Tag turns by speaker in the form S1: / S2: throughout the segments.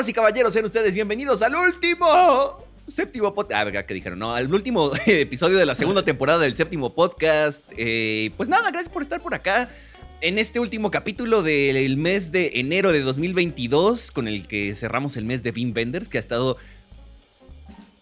S1: Damas y caballeros, sean ustedes bienvenidos al último séptimo podcast. Ah, ¿qué dijeron? No, al último episodio de la segunda temporada del séptimo podcast. Eh, pues nada, gracias por estar por acá. En este último capítulo del mes de enero de 2022, con el que cerramos el mes de Bean Vendors, que ha estado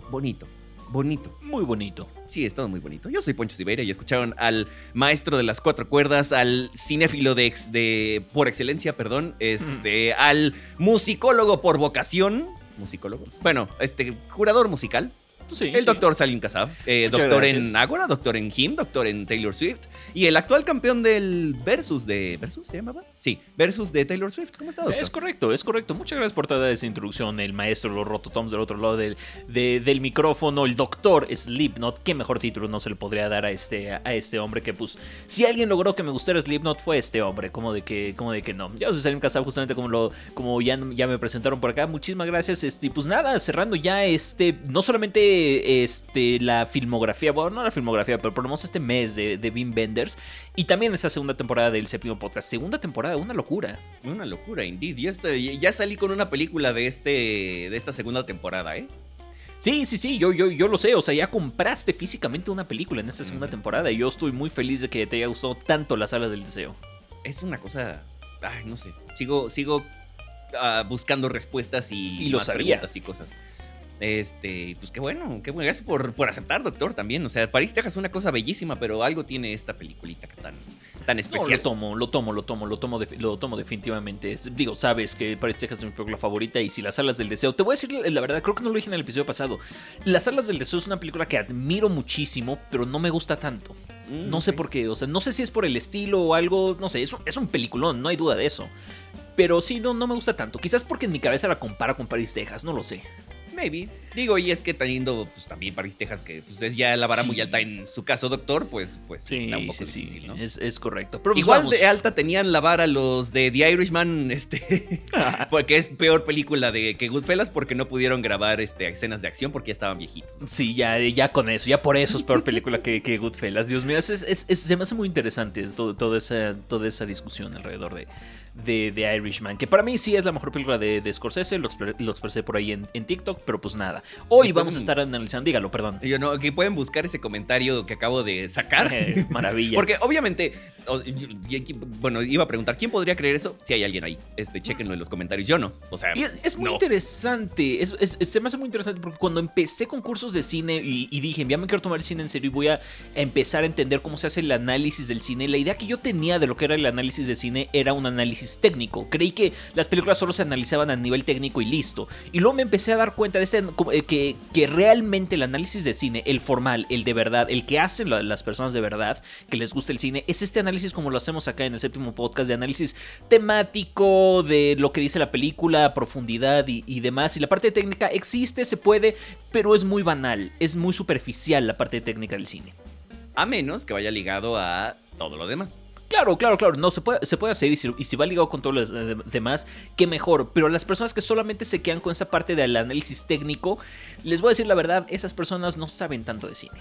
S1: bonito, bonito.
S2: Muy bonito.
S1: Sí, ha estado muy bonito. Yo soy Poncho Siberia y escucharon al maestro de las cuatro cuerdas, al cinéfilo de, ex- de por excelencia, perdón, este, al musicólogo por vocación, musicólogo, bueno, este, jurador musical,
S2: Sí,
S1: el
S2: sí.
S1: doctor Salim Kassab, eh, doctor
S2: gracias.
S1: en Agora, doctor en Him, doctor en Taylor Swift y el actual campeón del Versus de ¿Versus se llamaba? Sí, Versus de Taylor Swift. ¿Cómo está?
S2: Es correcto, es correcto. Muchas gracias por toda esa introducción. El maestro, los rototoms del otro lado del, de- del micrófono, el doctor Slipknot. Qué mejor título no se le podría dar a este, a este hombre que, pues, si alguien logró que me gustara Slipknot fue este hombre. Como de que, como de que no. Yo soy Salim Kassab, justamente como, lo, como ya, ya me presentaron por acá. Muchísimas gracias. Este, pues nada, cerrando ya este, no solamente este, la filmografía, bueno, no la filmografía, pero por este mes de, de Bean Benders. Y también esta segunda temporada del séptimo podcast. Segunda temporada, una locura.
S1: Una locura, indeed. Yo estoy- ya salí con una película de, este, de esta segunda temporada, ¿eh?
S2: Sí, sí, sí, yo, yo, yo lo sé. O sea, ya compraste físicamente una película en esta segunda temporada y yo estoy muy feliz de que te haya gustado tanto la sala del deseo.
S1: Es una cosa. Ay, no sé. Sigo, sigo ah, buscando respuestas y,
S2: Y lo
S1: más
S2: sabía.
S1: preguntas y cosas. Este, pues qué bueno, qué bueno. Gracias por, por aceptar, doctor, también. O sea, París, Texas es una cosa bellísima, pero algo tiene esta peliculita que tan, tan
S2: No,
S1: especial.
S2: lo tomo, lo tomo, lo tomo, lo tomo, lo tomo definitivamente. Es- digo, sabes que Paris, Texas es mi película favorita y si las salas del deseo, te voy a decir la verdad, creo que no lo dije en el episodio pasado. Las salas del deseo es una película que admiro muchísimo, pero no me gusta tanto.
S1: Mm,
S2: No sé por qué, o sea, no sé si es por el estilo o algo, no sé, es un, es un peliculón, no hay duda de eso. Pero sí, no, no me gusta tanto. Quizás porque en mi cabeza la compara con Paris, Texas, no lo sé.
S1: Maybe. Digo, y es que teniendo pues, también París, Texas, que pues, es ya la vara
S2: Sí.
S1: muy alta en su caso, doctor, pues, pues sí, está un poco
S2: sí, sí,
S1: difícil, ¿no?
S2: es, es correcto. Pero pues
S1: Igual
S2: vamos.
S1: de alta tenían la vara los de The Irishman, este, porque es peor película de que Goodfellas porque no pudieron grabar este, escenas de acción porque ya estaban viejitos.
S2: Sí, ya, ya con eso, ya por eso es peor película que, que Goodfellas. Dios mío, es, es- es- se me hace muy interesante todo, toda, esa, toda esa discusión alrededor de, de, de Irishman. Que para mí sí es la mejor película de, de Scorsese, lo, lo expresé por ahí en, en TikTok, pero pues nada. Hoy vamos a estar analizando, dígalo, perdón.
S1: Yo no, que pueden buscar ese comentario que acabo de sacar.
S2: Eh, maravilla.
S1: Porque obviamente, bueno, iba a preguntar, ¿quién podría creer eso? Si hay alguien ahí, este, chéquenlo en los comentarios. Yo no, o sea,
S2: es, es muy
S1: no.
S2: interesante, es- es- es- se me hace muy interesante porque cuando empecé con cursos de cine y, y dije, ya me quiero tomar el cine en serio y voy a empezar a entender cómo se hace el análisis del cine, la idea que yo tenía de lo que era el análisis de cine era un análisis técnico. Creí que las películas solo se analizaban a nivel técnico y listo. Y luego me empecé a dar cuenta de este, eh, que, que realmente el análisis de cine, el formal, el de verdad, el que hacen la- las personas de verdad, que les gusta el cine, es este análisis como lo hacemos acá en el séptimo podcast de análisis temático, de lo que dice la película, profundidad y, y demás. Y la parte técnica existe, se puede, pero es muy banal, es muy superficial la parte técnica del cine.
S1: a menos que vaya ligado a todo lo demás.
S2: Claro, claro, claro, no, se puede, se puede hacer y si, y si va ligado con todo lo de- demás, qué mejor. Pero las personas que solamente se quedan con esa parte del análisis técnico, les voy a decir la verdad, esas personas no saben tanto de cine.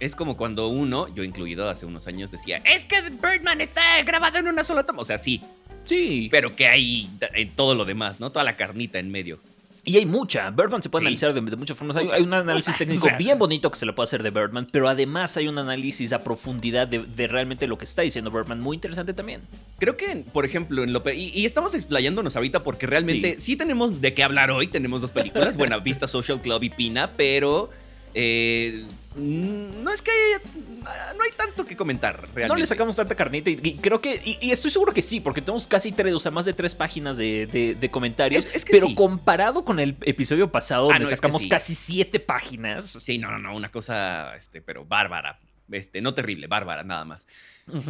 S1: Es como cuando uno, yo incluido hace unos años, decía, es que Birdman está grabado en una sola toma. O sea, sí,
S2: Sí,
S1: pero que hay en todo lo demás, ¿no? Toda la carnita en medio.
S2: Y hay mucha. Birdman se puede
S1: Sí.
S2: analizar de, de muchas formas. Hay, un análisis técnico bien bonito que se le puede hacer de Birdman, pero además hay un análisis a profundidad de, de realmente lo que está diciendo Birdman muy interesante también.
S1: Creo que, por ejemplo, en lo y, y estamos explayándonos ahorita porque realmente sí. tenemos de qué hablar hoy. Tenemos dos películas, Buena Vista Social Club y Pina, pero eh, no es que haya- no hay tanto que comentar realmente.
S2: No le sacamos tanta carnita y, y creo que, y, y estoy seguro que sí, porque tenemos casi tres, o sea, más de tres páginas de, de- de comentarios.
S1: Es- es que
S2: pero
S1: sí.
S2: comparado con el episodio pasado,
S1: Ah,
S2: donde
S1: no, es que
S2: sacamos
S1: sí.
S2: casi siete páginas.
S1: Sí, no, no, no, una cosa, este, pero bárbara. Este, no terrible, bárbara, nada más.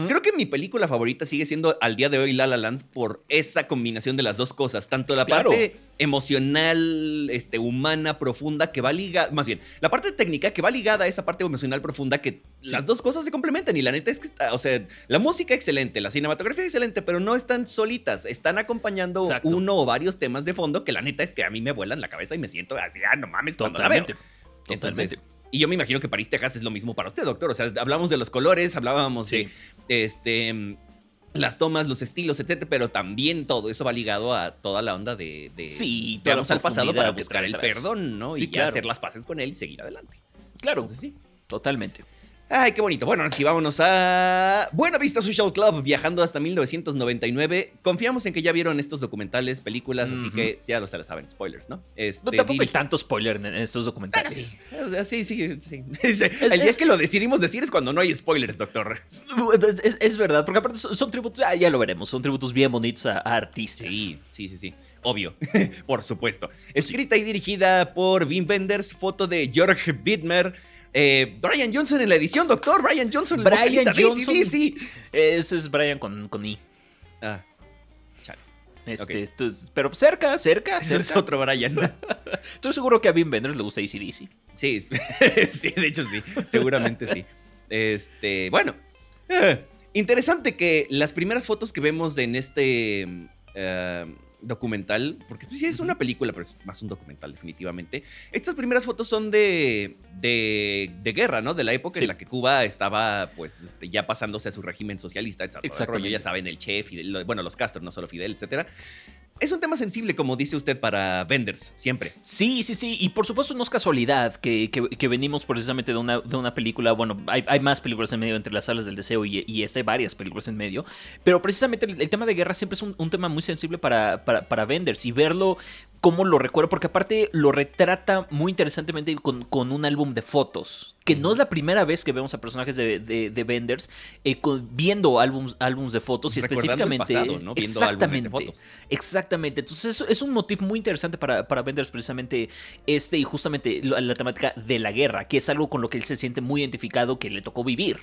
S1: Creo que mi película favorita sigue siendo al día de hoy La La Land por esa combinación de las dos cosas, tanto la
S2: Claro.
S1: parte emocional, este, humana, profunda, que va ligada, más bien, la parte técnica que va ligada a esa parte emocional profunda, que
S2: Sí.
S1: las dos cosas se complementan y la neta es que está, o sea, la música excelente, la cinematografía excelente, pero no están solitas, están acompañando
S2: Exacto.
S1: uno o varios temas de fondo que la neta es que a mí me vuelan la cabeza y me siento así, ah, no mames, cuando la veo.
S2: Totalmente.
S1: Entonces,
S2: Totalmente.
S1: Y yo me imagino que París, Texas es lo mismo para usted, doctor. O sea, hablamos de los colores, hablábamos
S2: Sí.
S1: de este. las tomas, los estilos, etcétera, pero también todo eso va ligado a toda la onda de, de
S2: Sí, toda
S1: vamos al pasado para buscar el
S2: atrás.
S1: perdón, ¿no?
S2: Sí,
S1: y
S2: claro.
S1: hacer las paces con él y seguir adelante.
S2: Claro,
S1: Entonces sí.
S2: totalmente.
S1: Ay, qué bonito. Bueno, ahora sí, vámonos a Buena Vista Social Club, viajando hasta 1999. Confiamos en que ya vieron estos documentales, películas, así que ya lo saben, spoilers, ¿no? Este,
S2: No, tampoco hay tanto spoiler en, estos documentales.
S1: sí. O sea, sí, sí, sí. el día
S2: es-
S1: que lo decidimos decir es cuando no hay spoilers, doctor.
S2: Es, es- es verdad, porque aparte son, son tributos, ah, ya lo veremos, son tributos bien bonitos a, a artistas.
S1: Sí, sí, sí, sí. Obvio, por supuesto. Escrita y dirigida por Wim Wenders, foto de George Bittmer. Eh, Brian Johnson en la edición, doctor. Brian Johnson, el
S2: Brian Johnson.
S1: AC/DC.
S2: Ese es Brian con, con I.
S1: Ah.
S2: Este, esto es- pero cerca, cerca,
S1: Es
S2: cerca.
S1: otro Brian.
S2: Estoy seguro que a Wim Wenders le gusta ACDC.
S1: Sí, sí, de hecho sí, seguramente sí. Este, bueno, eh, interesante que las primeras fotos que vemos en este eh, documental, porque pues, sí es una película, pero es más un documental definitivamente, estas primeras fotos son de, de, de guerra, ¿no? De la época
S2: Sí.
S1: en la que Cuba estaba pues este, ya pasándose a su régimen socialista, etc.
S2: Exactamente.
S1: Ya saben, el Che, Fidel, bueno, los Castro, no solo Fidel, etcétera. Es un tema sensible, como dice usted, para vendors, siempre.
S2: Sí, sí, sí. Y por supuesto no es casualidad que, que- que venimos precisamente de una, de una película. Bueno, hay, hay más películas en medio entre las salas del deseo y, y esta hay varias películas en medio. Pero precisamente el, el tema de guerra siempre es un, un tema muy sensible para, para, para Benders. Y verlo, cómo lo recuerdo, porque aparte lo retrata muy interesantemente con un álbum de fotos. Que no es la primera vez que vemos a personajes de, de, de Benders eh, con- viendo álbums, álbums de fotos y
S1: Recordando el
S2: específicamente.
S1: pasado, ¿no? De
S2: exactamente.
S1: fotos.
S2: Exactamente. Entonces es, es un motivo muy interesante para, para Benders precisamente este y justamente la, la temática de la guerra, que es algo con lo que él se siente muy identificado que le tocó vivir.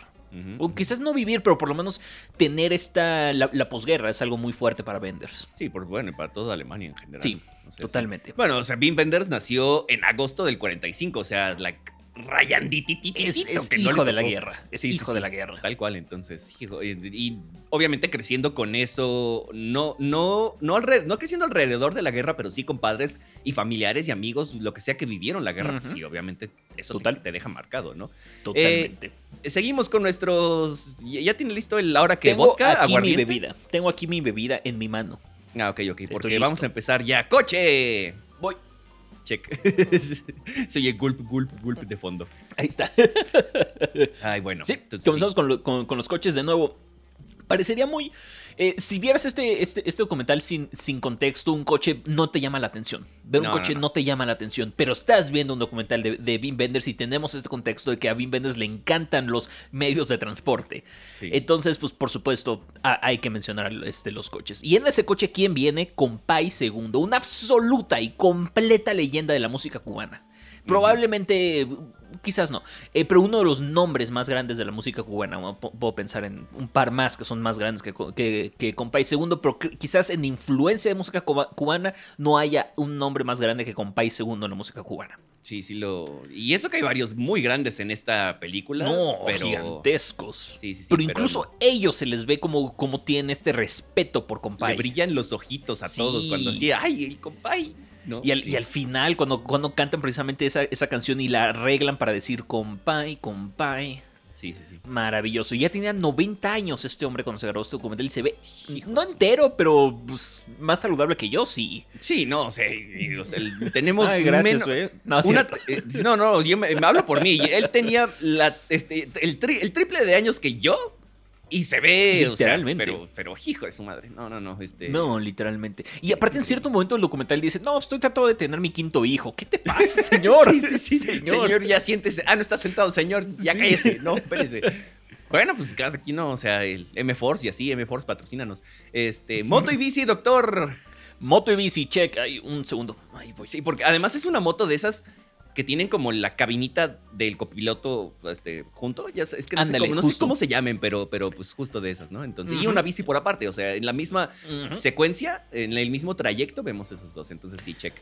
S2: O quizás no vivir, pero por lo menos tener esta, la, la posguerra es algo muy fuerte para Benders.
S1: Sí, por bueno, y para toda Alemania en general.
S2: Sí,
S1: O sea,
S2: Totalmente.
S1: Bueno, o sea, Wim Wenders nació en agosto del 45, o sea, la Ryan
S2: Es, es hijo de la guerra. Es hijo de la guerra.
S1: Tal cual, entonces, hijo, y, y obviamente creciendo con eso, no, no, no, alre- no creciendo alrededor de la guerra, pero sí con padres y familiares y amigos, lo que sea que vivieron la guerra, pues
S2: Ujú.
S1: sí, obviamente eso
S2: Total.
S1: te, te deja marcado, ¿no?
S2: Totalmente.
S1: Seguimos con nuestros. ¿Ya ya tiene listo el ahora que
S2: Tengo
S1: vodka?
S2: aquí mi bebida. Tengo aquí mi bebida en mi mano.
S1: Ah, ok, ok, porque
S2: listo.
S1: vamos a empezar ya. ¡Coche! Check. Se oye gulp, gulp, gulp de fondo.
S2: Ahí está.
S1: Ay, bueno.
S2: Sí,
S1: entonces
S2: comenzamos Con, lo- con- con los coches de nuevo. Parecería muy... eh, si vieras este, este, este documental sin, sin contexto, un coche no te llama la atención. Ver un coche
S1: no,
S2: no,
S1: no.
S2: te llama la atención, pero estás viendo un documental de, de Wim Wenders y tenemos este contexto de que a Wim Wenders le encantan los medios de transporte.
S1: Sí.
S2: Entonces, pues por supuesto, ha- hay que mencionar este, los coches. Y en ese coche, ¿quién viene? Compay Segundo, una absoluta y completa leyenda de la música cubana. Probablemente, quizás no, eh, pero uno de los nombres más grandes de la música cubana. Bueno, Puedo pensar en un par más que son más grandes que, que, que Compay Segundo, pero quizás en influencia de música cuba- cubana no haya un nombre más grande que Compay Segundo en la música cubana.
S1: Sí, sí lo. Y eso que hay varios muy grandes en esta película.
S2: No,
S1: pero.
S2: gigantescos.
S1: Sí, sí, sí,
S2: pero
S1: pero
S2: incluso ellos se les ve como, como tienen este respeto por Compay.
S1: Le brillan los ojitos a todos cuando así, ¡ay, el compay! ¿No?
S2: Y al,
S1: Sí.
S2: y al final, cuando, cuando cantan precisamente esa, esa canción y la arreglan para decir compay, compay.
S1: Sí, sí, sí.
S2: Maravilloso. Y ya tenía 90 años este hombre cuando se grabó este documental y se ve,
S1: Hijo
S2: no entero, pero pues, más saludable que yo, sí.
S1: Sí, no, o sea, o tenemos.
S2: Ay, gracias,
S1: menos-.
S2: No,
S1: una- eh, no, no, yo me, me hablo por mí. Él tenía la, este, el, tri- el triple de años que yo y se ve. o sea,
S2: Literalmente.
S1: pero, pero hijo de su madre. No, no, no. Este,
S2: No, literalmente. Y aparte en cierto momento el documental dice, no, estoy tratando de tener mi quinto hijo. ¿Qué te pasa, señor?
S1: Sí, sí, sí. Señor.
S2: Señor.
S1: ya siéntese. Ah, no está sentado, señor. Ya cállese. No, espérese. Bueno, pues cada aquí no, o sea, el M-Force y así, M-Force patrocínanos. Este, moto y bici, doctor.
S2: Moto y bici, check. Ay, un segundo. Ay, voy.
S1: Sí, porque además es una moto de esas que tienen como la cabinita del copiloto este, junto. Ya es que no, sé, cómo, no sé
S2: justo.
S1: cómo se llamen, pero, pero pues justo de esas, ¿no? Entonces, y una bici por aparte, o sea, en la misma secuencia, en el mismo trayecto, vemos esos dos. Entonces, sí, check.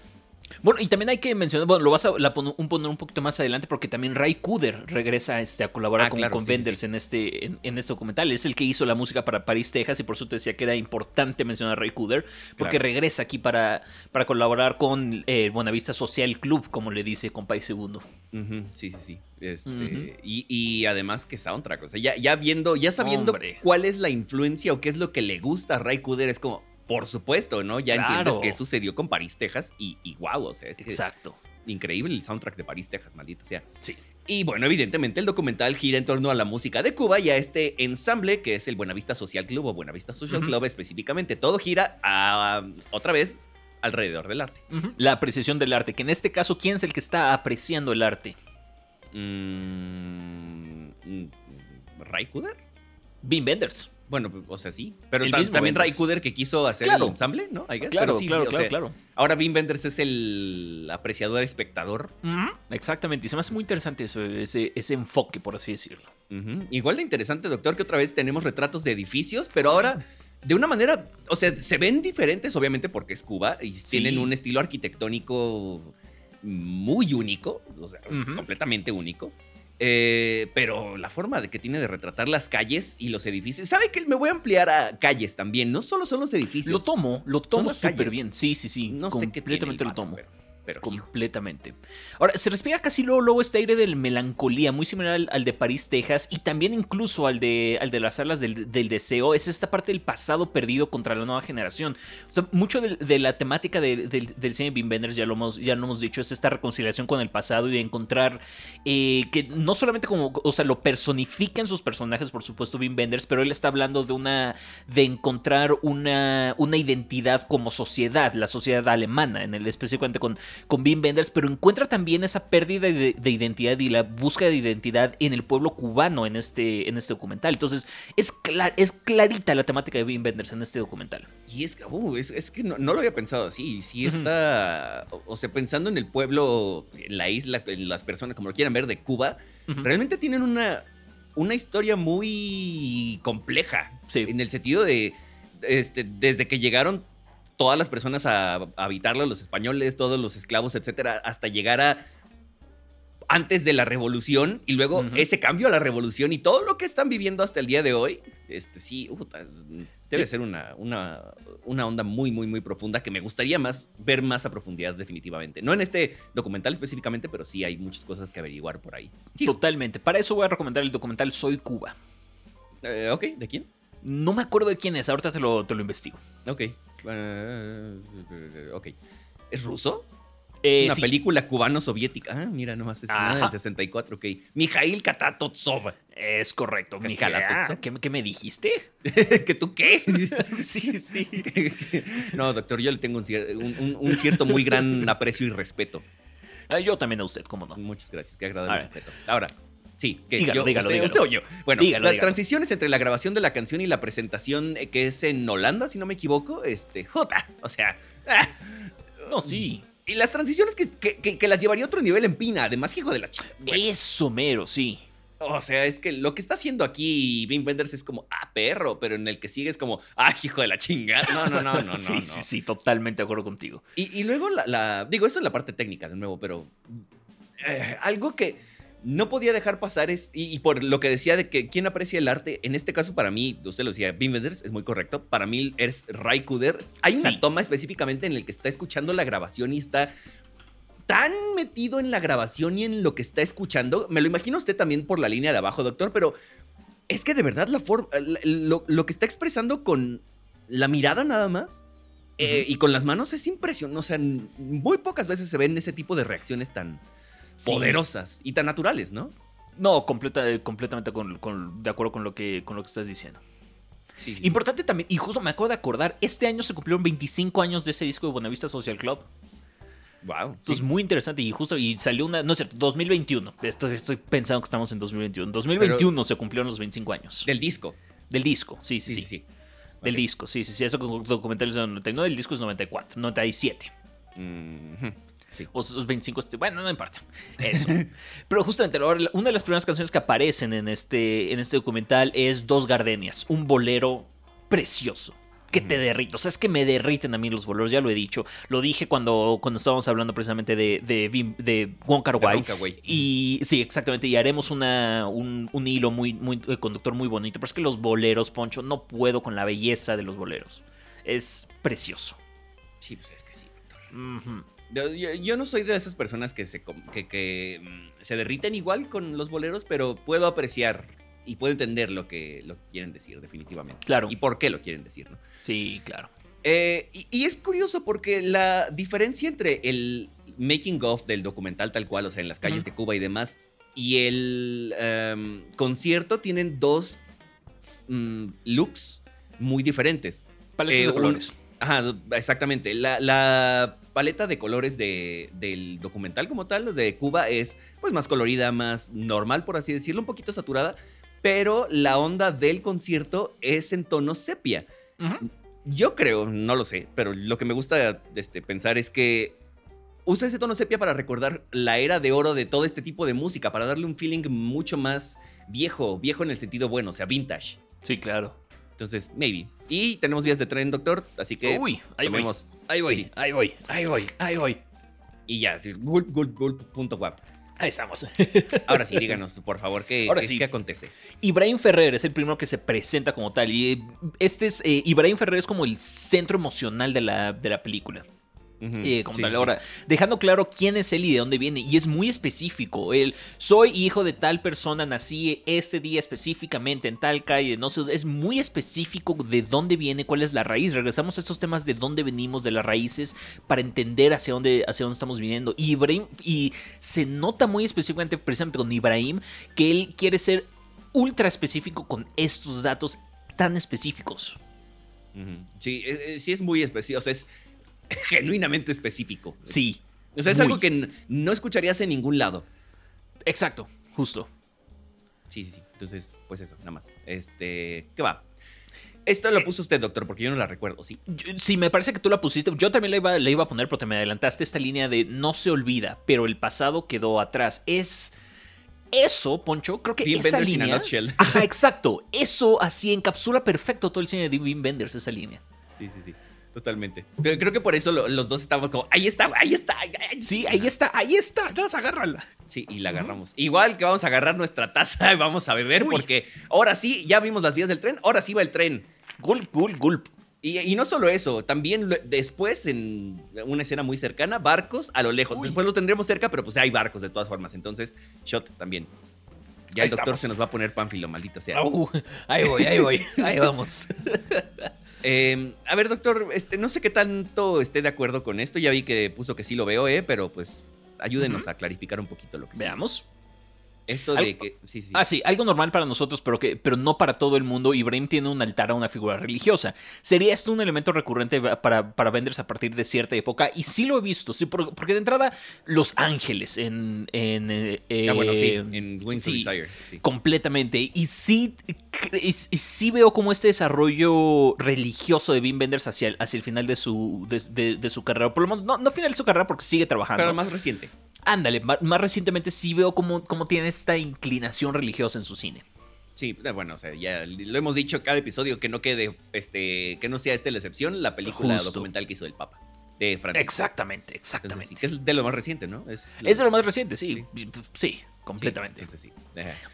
S2: Bueno, y también hay que mencionar, bueno, lo vas a poner, un, poquito más adelante porque también Ray Kuder regresa este, a colaborar ah, con, con Benders En, este, en, este documental. Es el que hizo la música para París, Texas y por eso te decía que era importante mencionar a Ray Kuder porque regresa aquí para, para colaborar con eh, Buenavista Social Club, como le dice con País Segundo.
S1: Sí, sí, sí. Este, y, además que soundtrack, o sea, ya, ya viendo, ya sabiendo cuál es la influencia o qué es lo que le gusta a Ray Kuder, es como, por supuesto, ¿no? Ya entiendes qué sucedió con París, Texas y, y wow, o sea, es
S2: Exacto.
S1: increíble el soundtrack de París, Texas, maldita sea.
S2: Sí.
S1: Y bueno, evidentemente el documental gira en torno a la música de Cuba y a este ensamble que es el Buenavista Social Club o Buenavista Social Club específicamente. Todo gira a, otra vez alrededor del arte.
S2: La apreciación del arte, que en este caso, ¿quién es el que está apreciando el arte?
S1: Mm, mm ¿Ray Kuder?
S2: Bean Benders.
S1: Bueno, o sea, sí. Pero también Ray Kuder que quiso hacer el ensamble, ¿no?
S2: Claro, claro, claro,
S1: Ahora Bean Benders es el apreciador espectador.
S2: Exactamente. Y se me hace muy interesante eso, ese, enfoque, por así decirlo.
S1: Igual de interesante, doctor, que otra vez tenemos retratos de edificios, pero ahora de una manera, o sea, se ven diferentes, obviamente, porque es Cuba y tienen un estilo arquitectónico muy único, o sea, completamente único. Eh, pero la forma de que tiene de retratar las calles y los edificios. ¿Sabe que me voy a ampliar a calles también? No solo son los edificios.
S2: Lo tomo, lo tomo súper bien. Sí, sí, sí.
S1: No sé qué
S2: Completamente lo tomo completamente. Ahora, se respira casi luego, luego este aire de melancolía, muy similar al, de París, Texas, y también incluso al de, al de las salas del, deseo. Es esta parte del pasado perdido contra la nueva generación. mucho de, la temática del, cine Bean Benders, ya lo, hemos, ya lo hemos dicho, es esta reconciliación con el pasado y de encontrar eh, que no solamente como, o sea, lo personifica en sus personajes, por supuesto, Bean Benders, pero él está hablando de una, de encontrar una, una identidad como sociedad, la sociedad alemana, en el específicamente con con Bean Benders, pero encuentra también esa pérdida de, identidad y la búsqueda de identidad en el pueblo cubano en este, en este documental. Entonces, es, es clarita la temática de Bean Benders en este documental.
S1: Y es, uh, es, que no, lo había pensado así. Sí está, o, sea, pensando en el pueblo, en la isla, en las personas, como lo quieran ver, de Cuba, realmente tienen una, una historia muy compleja. En el sentido de, este, desde que llegaron todas las personas a, habitarlo, los españoles, todos los esclavos, etcétera, hasta llegar a antes de la revolución y luego ese cambio a la revolución y todo lo que están viviendo hasta el día de hoy, este sí, debe ser una, una, una, onda muy, muy, muy profunda que me gustaría más ver más a profundidad definitivamente. No en este documental específicamente, pero sí hay muchas cosas que averiguar por ahí.
S2: Totalmente. Para eso voy a recomendar el documental Soy Cuba.
S1: Eh, ok, ¿de quién?
S2: No me acuerdo de quién es, ahorita te lo, te lo investigo.
S1: Ok. Ok. ¿Es ruso? es una película cubano-soviética. Ah, mira, nomás es una del 64, ok. Mijail Katatotsov.
S2: Es correcto, Mijail. Ah, ¿qué, me dijiste?
S1: ¿Que tú qué?
S2: sí, sí.
S1: no, doctor, yo le tengo un, cierto muy gran aprecio y respeto.
S2: Ah, yo también a usted, cómo no.
S1: Muchas gracias, qué agradable respeto. Ahora, Sí, que
S2: dígalo, dígalo,
S1: usted, o yo. Bueno, las transiciones entre la grabación de la canción y la presentación eh, que es en Holanda, si no me equivoco, este, J. O sea. Ah.
S2: no, sí.
S1: Y las transiciones que, que, las llevaría a otro nivel en Pina, además, hijo de la chica.
S2: Eso mero, sí.
S1: O sea, es que lo que está haciendo aquí Vin Wenders es como, ah, perro, pero en el que sigue es como, ah, hijo de la chinga. No, no, no, no, no.
S2: sí, sí, sí, totalmente de acuerdo contigo.
S1: Y, luego la, Digo, eso es la parte técnica, de nuevo, pero. Eh, algo que no podía dejar pasar es, y, por lo que decía de que quién aprecia el arte, en este caso para mí, usted lo decía, Bim es muy correcto, para mí es Ray Kuder. Hay una toma específicamente en la que está escuchando la grabación y está tan metido en la grabación y en lo que está escuchando. Me lo imagino usted también por la línea de abajo, doctor, pero es que de verdad la lo, que está expresando con la mirada nada más eh, y con las manos es impresionante. O sea, muy pocas veces se ven ese tipo de reacciones tan poderosas y tan naturales, ¿no?
S2: No, completa, completamente de acuerdo con lo que, con lo que estás diciendo. Importante también, y justo me acuerdo de acordar, este año se cumplieron 25 años de ese disco de Buenavista Social Club.
S1: Wow.
S2: Entonces, muy interesante. Y justo, y salió una, no es cierto, 2021. Estoy, estoy pensando que estamos en 2021. 2021 se cumplieron los 25 años.
S1: Del disco.
S2: Del disco, sí, sí, sí. Del disco, sí, sí, sí. Eso documental es 99, el disco es 94, 97. O sus 25, bueno, no importa. Eso. Pero justamente, una de las primeras canciones que aparecen en este, en este documental es Dos Gardenias, un bolero precioso. que te derrito. O sea, es que me derriten a mí los boleros, ya lo he dicho. Lo dije cuando, cuando estábamos hablando precisamente de, de, de Wong Kar Wai.
S1: Wong Kar-wai.
S2: Y sí, exactamente. Y haremos una, un, un hilo muy, muy conductor muy bonito. Pero es que los boleros, Poncho, no puedo con la belleza de los boleros. Es precioso.
S1: Sí, pues es que sí, doctor. Yo- yo no soy de esas personas que se, que, que, mm, se derriten igual con los boleros, pero puedo apreciar y puedo entender lo que, lo que quieren decir, definitivamente.
S2: Claro.
S1: Y por qué lo quieren decir, ¿no?
S2: Sí, claro.
S1: Eh, y, y es curioso porque la diferencia entre el making of del documental tal cual, o sea, en las calles de Cuba y demás, y el em, concierto tienen dos mm, looks muy diferentes.
S2: Paletas
S1: Eh,
S2: de
S1: un-
S2: colores.
S1: Ajá, exactamente. La, la paleta de colores de- del documental como tal, de Cuba, es pues más colorida, más normal, por así decirlo, un poquito saturada, pero la onda del concierto es en tono sepia. Yo creo, no lo sé, pero lo que me gusta este, pensar es que usa ese tono sepia para recordar la era de oro de todo este tipo de música, para darle un feeling mucho más viejo, viejo en el sentido bueno, o sea, vintage.
S2: Sí, claro.
S1: Entonces, maybe. Y tenemos vías de tren, doctor, así que
S2: Uy, ahí voy. Ahí voy, ahí voy, ahí voy, ahí voy.
S1: Y ya, gulp, gulp, gulp, punto guap.
S2: Ahí estamos.
S1: Ahora sí, díganos, por favor, ¿qué,
S2: Ahora sí.
S1: qué acontece?
S2: Ibrahim Ferrer es el primero que se presenta como tal. Y eh, este es. eh, Ibrahim Ferrer es como el centro emocional de la, de la película. Eh, como
S1: sí,
S2: tal.
S1: sí,
S2: Ahora, dejando claro quién es él y de dónde viene. Y es muy específico. Él, soy hijo de tal persona, nací este día específicamente en tal calle. No sé, es muy específico de dónde viene, cuál es la raíz. Regresamos a estos temas de dónde venimos, de las raíces, para entender hacia dónde, hacia dónde estamos viniendo. Y Ibrahim, y se nota muy específicamente, precisamente con Ibrahim, que él quiere ser ultra específico con estos datos tan específicos.
S1: Sí, eh, eh, sí es muy específico, o sea, es genuinamente específico.
S2: Sí.
S1: O sea, es
S2: muy.
S1: algo que no escucharías en ningún lado.
S2: Exacto, justo.
S1: Sí, sí, sí. Entonces, pues eso, nada más. Este, ¿qué va? Esto lo puso usted, doctor, porque yo no la recuerdo, ¿sí?
S2: Yo- Sí, me parece que tú la pusiste. Yo también la iba, la iba a poner, pero te me adelantaste esta línea de no se olvida, pero el pasado quedó atrás. Es. Eso, Poncho, creo que
S1: Wim
S2: esa
S1: in a
S2: línea.
S1: nutshell.
S2: Ajá, exacto. Eso así encapsula perfecto todo el cine de Wim Wenders, esa línea.
S1: Sí, sí, sí. Totalmente. Pero creo que por eso lo- los dos estábamos como, ahí está, ahí está. ahí- ahí-
S2: Sí, ahí está, ahí está. Vas, agárrala.
S1: Sí, y la agarramos. Igual que vamos a agarrar nuestra taza y vamos a beber,
S2: Uy.
S1: porque ahora sí, ya vimos las vías del tren, ahora sí va el tren.
S2: Gulp, gulp, gulp.
S1: Y, y no solo eso, también después, en una escena muy cercana, barcos a lo lejos.
S2: Uy.
S1: Después lo tendremos cerca, pero pues hay barcos de todas formas. Entonces, shot también. Ya
S2: Ahí
S1: el doctor
S2: estamos.
S1: se nos va a poner pánfilo, maldito sea.
S2: Au, ahí voy, ahí voy. Ahí vamos.
S1: Eh, a ver, doctor, este, no sé qué tanto esté de acuerdo con esto. Ya vi que puso que sí lo veo, ¿eh? Pero pues ayúdenos a clarificar un poquito lo que.
S2: Veamos.
S1: Esto de que. Sí, sí.
S2: Ah, sí, algo normal para nosotros, pero, que, pero no para todo el mundo. Ibrahim tiene un altar a una figura religiosa. ¿Sería esto un elemento recurrente para, para Vendors a partir de cierta época? Y sí lo he visto, sí, por- porque de entrada, Los Ángeles en... en eh,
S1: Ah, bueno, sí,
S2: eh,
S1: en Wings of
S2: sí,
S1: Desire. Sí.
S2: Completamente. Y sí, y- y sí veo como este desarrollo religioso de Wim Wenders hacia el, hacia el final de su, de, de- de su carrera. Por lo menos, no, no final de su carrera porque sigue trabajando.
S1: Pero más reciente.
S2: Ándale, más recientemente sí veo como, como tiene esta inclinación religiosa en su cine.
S1: Sí, eh, bueno, o sea, ya lo hemos dicho cada episodio que no quede, este, que no sea este la excepción, la película
S2: Justo.
S1: documental que hizo el Papa, de Francisco.
S2: Exactamente,
S1: Entonces,
S2: exactamente.
S1: sí, que es de lo más reciente, ¿no? Es,
S2: Es de lo más reciente, sí. Sí, completamente.
S1: Sí.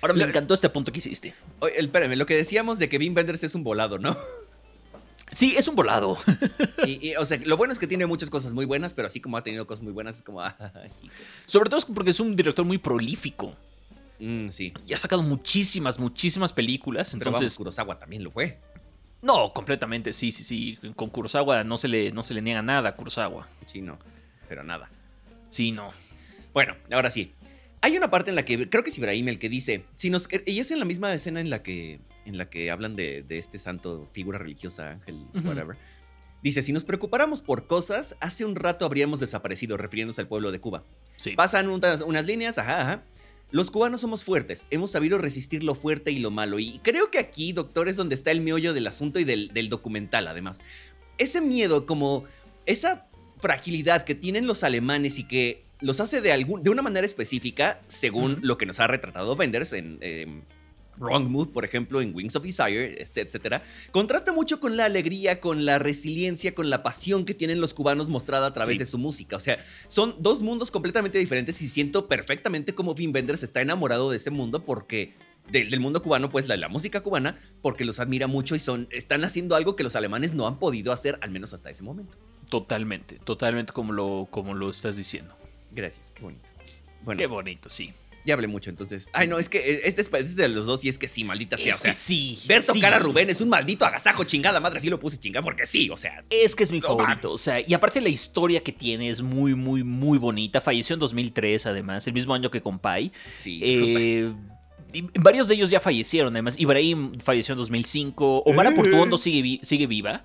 S2: Ahora me
S1: Lo-
S2: encantó este punto que hiciste.
S1: Oye, espérame, lo que decíamos de que Wim Wenders es un volado, ¿no?
S2: Sí, es un volado.
S1: Y, y, o sea, lo bueno es que tiene muchas cosas muy buenas, pero así como ha tenido cosas muy buenas, es como.
S2: Sobre todo es porque es un director muy prolífico.
S1: mm, sí.
S2: Y ha sacado muchísimas, muchísimas películas.
S1: Pero vamos,
S2: Entonces,
S1: Kurosawa también lo fue.
S2: no, completamente, sí, sí, sí. Con Kurosawa no se le, no se le niega nada a Kurosawa.
S1: Sí, no. Pero nada.
S2: Sí, no.
S1: Bueno, ahora sí. Hay una parte en la que creo que es Ibrahim el que dice, si nos y es en la misma escena en la que en la que hablan de, de este santo figura religiosa, ángel, whatever. Dice, si nos preocupáramos por cosas, hace un rato habríamos desaparecido, refiriéndose al pueblo de Cuba.
S2: Sí.
S1: Pasan unas, unas líneas, ajá, ajá. Los cubanos somos fuertes, hemos sabido resistir lo fuerte y lo malo. Y creo que aquí, doctor, es donde está el meollo del asunto y del, del documental, además. Ese miedo, como esa fragilidad que tienen los alemanes y que los hace de, algún, de una manera específica, según lo que nos ha retratado Benders en, eh, Wrong Move, por ejemplo, en Wings of Desire, este, etcétera, contrasta mucho con la alegría, con la resiliencia, con la pasión que tienen los cubanos mostrada a través
S2: Sí.
S1: de su música. O sea, son dos mundos completamente diferentes y siento perfectamente cómo Vin Wenders está enamorado de ese mundo porque del, del mundo cubano, pues la, la música cubana, porque los admira mucho y son están haciendo algo que los alemanes no han podido hacer, al menos hasta ese momento.
S2: Totalmente, totalmente como lo, como lo estás diciendo.
S1: Gracias, qué bonito. Bueno,
S2: Qué bonito, sí.
S1: Ya hablé mucho entonces. Ay, no, es que eh, este es, este es de los dos y es que sí, maldita sea.
S2: Es
S1: o sea,
S2: que sí.
S1: Ver
S2: sí.
S1: tocar a Rubén es un maldito agasajo, chingada madre, así lo puse chingada porque sí, o sea.
S2: Es que es mi
S1: No
S2: favorito. O sea, y aparte la historia que tiene es muy, muy, muy bonita. Falleció en 2003, además, el mismo año que Compay.
S1: Sí.
S2: Eh, varios de ellos ya fallecieron, además. Ibrahim falleció en 2005. Omar
S1: Eh.
S2: Aportuondo sigue, vi- sigue viva.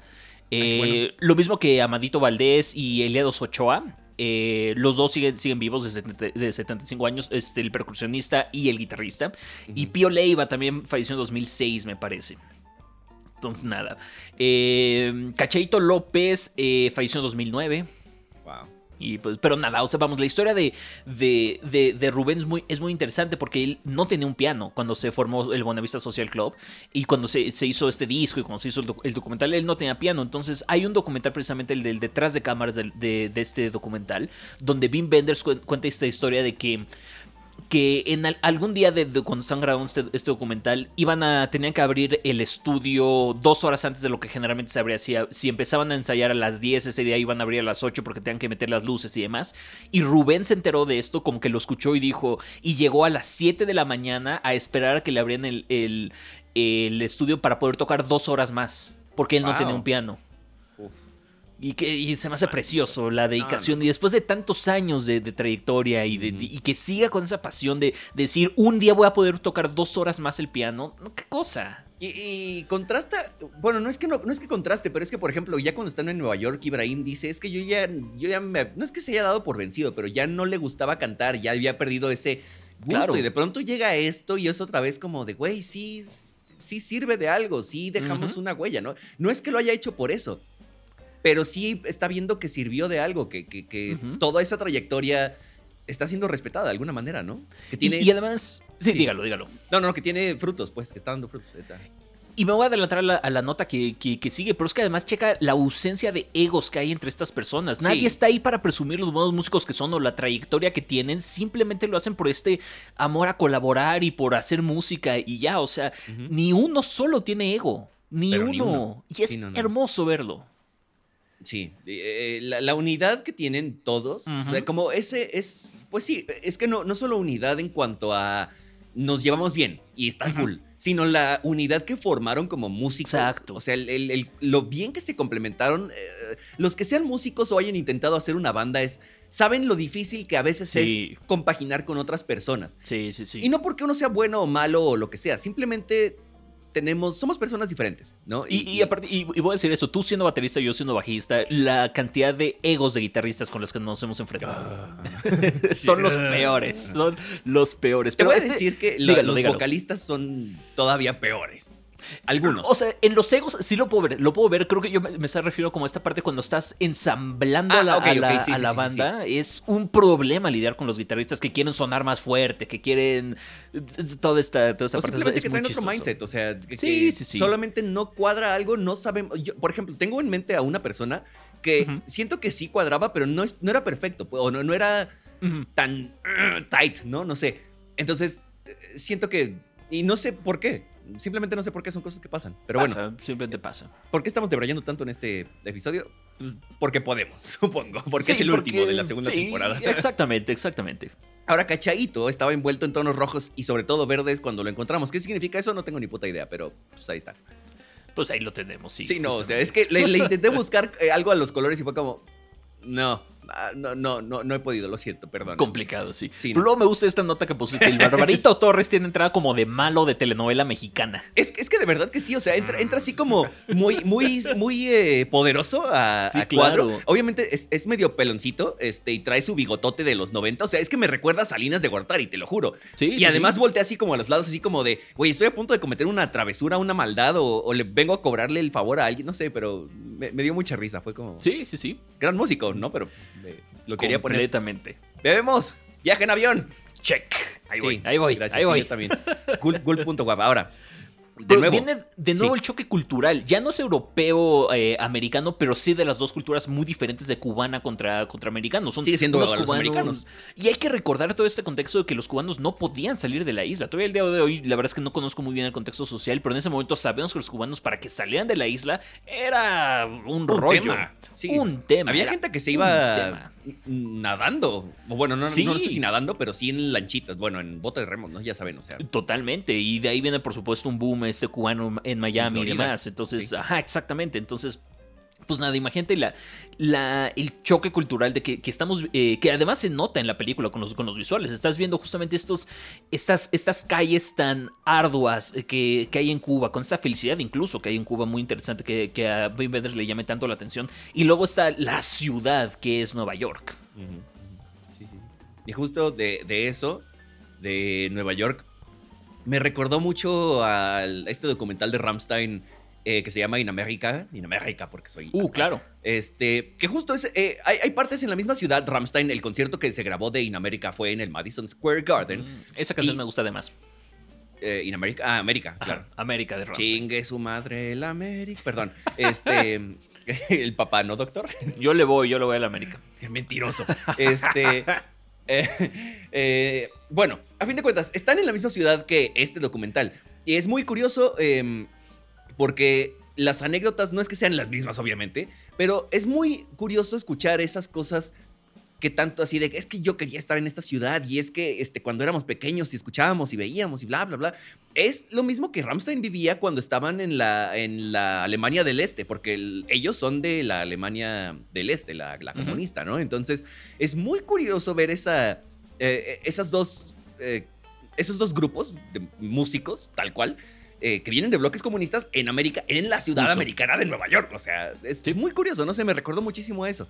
S2: Eh,
S1: bueno.
S2: Lo mismo que Amadito Valdés y Eliados Ochoa. Eh, los dos siguen, siguen vivos de, 70 de 75 años, este, el percusionista y el guitarrista. Y Pío Leiva también falleció en 2006, me parece. Entonces, nada. Eh, Cacheito López eh, falleció en 2009. Pues, pero nada, o sea, vamos, la historia de, de, de- Rubén es muy, es muy interesante porque él no tenía un piano cuando se formó el Buenavista Social Club y cuando se, se hizo este disco y cuando se hizo el, doc- el documental, él no tenía piano. Entonces hay un documental precisamente, el del detrás de cámaras de, de este documental, donde Vin Benders cu- cuenta esta historia de que que en al- algún día de, de cuando estaban grabando este, este documental iban a tenían que abrir el estudio dos horas antes de lo que generalmente se abría. Si, si empezaban a ensayar a las 10 ese día iban a abrir a las 8 porque tenían que meter las luces y demás. Y Rubén se enteró de esto como que lo escuchó y dijo y llegó a las 7 de la mañana a esperar a que le abrieran el, el- el estudio para poder tocar dos horas más porque él no tenía un piano. Y, que, y se me hace precioso la dedicación. Y después de tantos años de, de trayectoria y, de,
S1: Ujú.
S2: y que siga con esa pasión de, decir, un día voy a poder tocar dos horas más el piano. No, ¿Qué cosa?
S1: Y, y contrasta, bueno, no es que no, no es que contraste, pero es que, por ejemplo, ya cuando están en Nueva York, Ibrahim dice, es que yo ya, yo ya me- no es que se haya dado por vencido, pero ya no le gustaba cantar, ya había perdido ese gusto
S2: Claro.
S1: y de pronto llega esto y es otra vez como de, güey, sí, sí sirve de algo, sí dejamos una huella, ¿no? No es que lo haya hecho por eso, pero sí está viendo que sirvió de algo, que, que, que toda esa trayectoria está siendo respetada de alguna manera, ¿no? Que
S2: Y-
S1: tiene,
S2: Y, además, sí,
S1: Sí.
S2: dígalo, dígalo.
S1: no, no, que tiene frutos, pues, que está dando frutos. está.
S2: Y me voy a adelantar a la, a la nota que, que- que sigue, pero es que además checa la ausencia de egos que hay entre estas personas. Nadie
S1: Sí.
S2: está ahí para presumir los buenos músicos que son o la trayectoria que tienen, simplemente lo hacen por este amor a colaborar y por hacer música y ya, o sea, ni uno solo tiene ego, ni, uno.
S1: ni uno.
S2: Y es
S1: Sí, no, no.
S2: hermoso verlo.
S1: Sí, eh, la, la unidad que tienen todos, o sea,
S2: Ujú.
S1: como ese es, pues sí, es que no, no solo unidad en cuanto a nos llevamos bien y está
S2: Ajá.
S1: full, sino la unidad que formaron como músicos.
S2: Exacto.
S1: O sea, el- el- el- lo bien que se complementaron, eh, los que sean músicos o hayan intentado hacer una banda es, saben lo difícil que a veces
S2: Sí.
S1: es compaginar con otras personas.
S2: Sí, sí, sí.
S1: Y no porque uno sea bueno o malo o lo que sea, simplemente tenemos, somos personas diferentes, ¿no?
S2: Y, y aparte, y, y voy a decir eso, tú siendo baterista y yo siendo bajista, la cantidad de egos de guitarristas con los que nos hemos enfrentado son los peores, son los peores.
S1: Te
S2: Pero
S1: voy a
S2: este-
S1: decir que lo-
S2: dígalo,
S1: los
S2: dígalo.
S1: vocalistas son todavía peores. Algunos.
S2: O sea, en los egos sí lo puedo ver, lo puedo ver, creo que yo me, me refiero como a esta parte cuando estás ensamblando
S1: Ah,
S2: a la,
S1: ok,
S2: a la-
S1: sí,
S2: a
S1: sí,
S2: la
S1: sí,
S2: banda, es un problema lidiar con los guitarristas que quieren sonar más fuerte, que quieren toda esta, toda esta
S1: o
S2: parte.
S1: simplemente
S2: es
S1: que traen otro mindset. O sea, que,
S2: Sí,
S1: que
S2: sí, sí.
S1: solamente no cuadra algo, no sabemos. Yo, por ejemplo, tengo en mente a una persona que siento que sí cuadraba, pero no, es, no era perfecto. O no, no era tan uh, tight, ¿no? No sé. Entonces, eh, siento que. Y no sé por qué. Simplemente no sé por qué son cosas que pasan. Pero bueno,
S2: simplemente pasa.
S1: ¿por qué estamos debrayando tanto en este episodio? Pues, Porque podemos, supongo. Porque
S2: Sí,
S1: es el último de la segunda
S2: sí,
S1: temporada.
S2: Exactamente, exactamente.
S1: Ahora, Cachaito estaba envuelto en tonos rojos y sobre todo verdes cuando lo encontramos. ¿Qué significa eso? No tengo ni puta idea, pero pues ahí está.
S2: Pues ahí lo tenemos, sí.
S1: Sí, no, o sea, es que le, le intenté buscar eh, algo a los colores y fue como, no, no, no, no, no he podido, lo siento, perdón.
S2: Complicado, sí.
S1: Sí,
S2: Pero
S1: no.
S2: luego me gusta esta nota que pusiste. El Barbarito Torres tiene entrada como de malo de telenovela mexicana.
S1: Es, que- es que de verdad que sí, o sea, entra, entra así como muy, muy, muy eh, poderoso a,
S2: Sí,
S1: a cuadro.
S2: claro.
S1: Obviamente es, es medio peloncito este, y trae su bigotote de los 90. O sea, es que me recuerda a Salinas de Gortari, te lo juro.
S2: Sí,
S1: Y
S2: sí,
S1: además voltea así como a los lados, así como de, güey, estoy a punto de cometer una travesura, una maldad, o, o le vengo a cobrarle el favor a alguien, no sé, pero me, me dio mucha risa. Fue como,
S2: Sí, sí, sí.
S1: gran músico, ¿no? Pero lo quería poner.
S2: Completamente.
S1: Bebemos, viaje en avión.
S2: Check. Ahí
S1: Sí,
S2: voy, ahí voy,
S1: gracias,
S2: ahí
S1: sí,
S2: voy.
S1: yo también. Gul-. Ahora, de nuevo.
S2: viene de nuevo
S1: Sí.
S2: el choque cultural. Ya no es europeo, eh, americano, pero sí de las dos culturas muy diferentes de cubana contra, contra americano. Son
S1: Sigue siendo los americanos.
S2: Y hay que recordar todo este contexto de que los cubanos no podían salir de la isla. Todavía el día de hoy, la verdad es que no conozco muy bien el contexto social, pero en ese momento sabemos que los cubanos, para que salieran de la isla, era un,
S1: Un
S2: rollo.
S1: tema. Sí.
S2: Un tema.
S1: Había gente que se
S2: un
S1: iba
S2: tema.
S1: Nadando. O bueno, no,
S2: Sí.
S1: no sé si nadando, pero sí en lanchitas. Bueno, en bote de remos, ¿no? Ya saben, o sea.
S2: Totalmente, y de ahí viene por supuesto un boom este cubano en Miami y demás. Entonces,
S1: Sí.
S2: ajá, exactamente. Entonces, pues nada, imagínate la, el choque cultural de que, estamos, eh, que además se nota en la película con los, con los visuales. Estás viendo justamente estos, estas, estas calles tan arduas que, que hay en Cuba, con esta felicidad incluso que hay en Cuba muy interesante que, a Wim Wenders le llame tanto la atención. Y luego está la ciudad que es Nueva York.
S1: Sí, sí. Y justo de, de eso, de Nueva York, me recordó mucho a este documental de Rammstein eh, que se llama In America. In America, porque soy.
S2: Uh, claro.
S1: Este, que justo es, eh, hay, hay partes en la misma ciudad, Rammstein, el concierto que se grabó de In America fue en el Madison Square Garden.
S2: Mm, Esa canción
S1: Y-
S2: me gusta además.
S1: Eh, in America, ah, América,
S2: Ajá,
S1: claro.
S2: América de Ramsey.
S1: Chingue su madre, el América. Perdón, este, el papá, ¿no, doctor?
S2: Yo le voy, yo le voy a la América.
S1: Qué mentiroso. Este. eh, eh, bueno, a fin de cuentas, están en la misma ciudad que este documental. Y es muy curioso em, porque las anécdotas no es que sean las mismas, obviamente, pero es muy curioso escuchar esas cosas que tanto así de es que yo quería estar en esta ciudad y es que este, cuando éramos pequeños y escuchábamos y veíamos y bla, bla, bla. Es lo mismo que Rammstein vivía cuando estaban en la, en la Alemania del Este, porque el- ellos son de la Alemania del Este, la, comunista, ¿no? Entonces es muy curioso ver esa, eh, esas dos, eh, esos dos grupos de músicos, tal cual. Eh, que vienen de bloques comunistas en América, en la ciudad
S2: Justo.
S1: americana de Nueva York. O sea, es,
S2: Sí.
S1: es muy curioso, no sé, me recordó muchísimo a eso.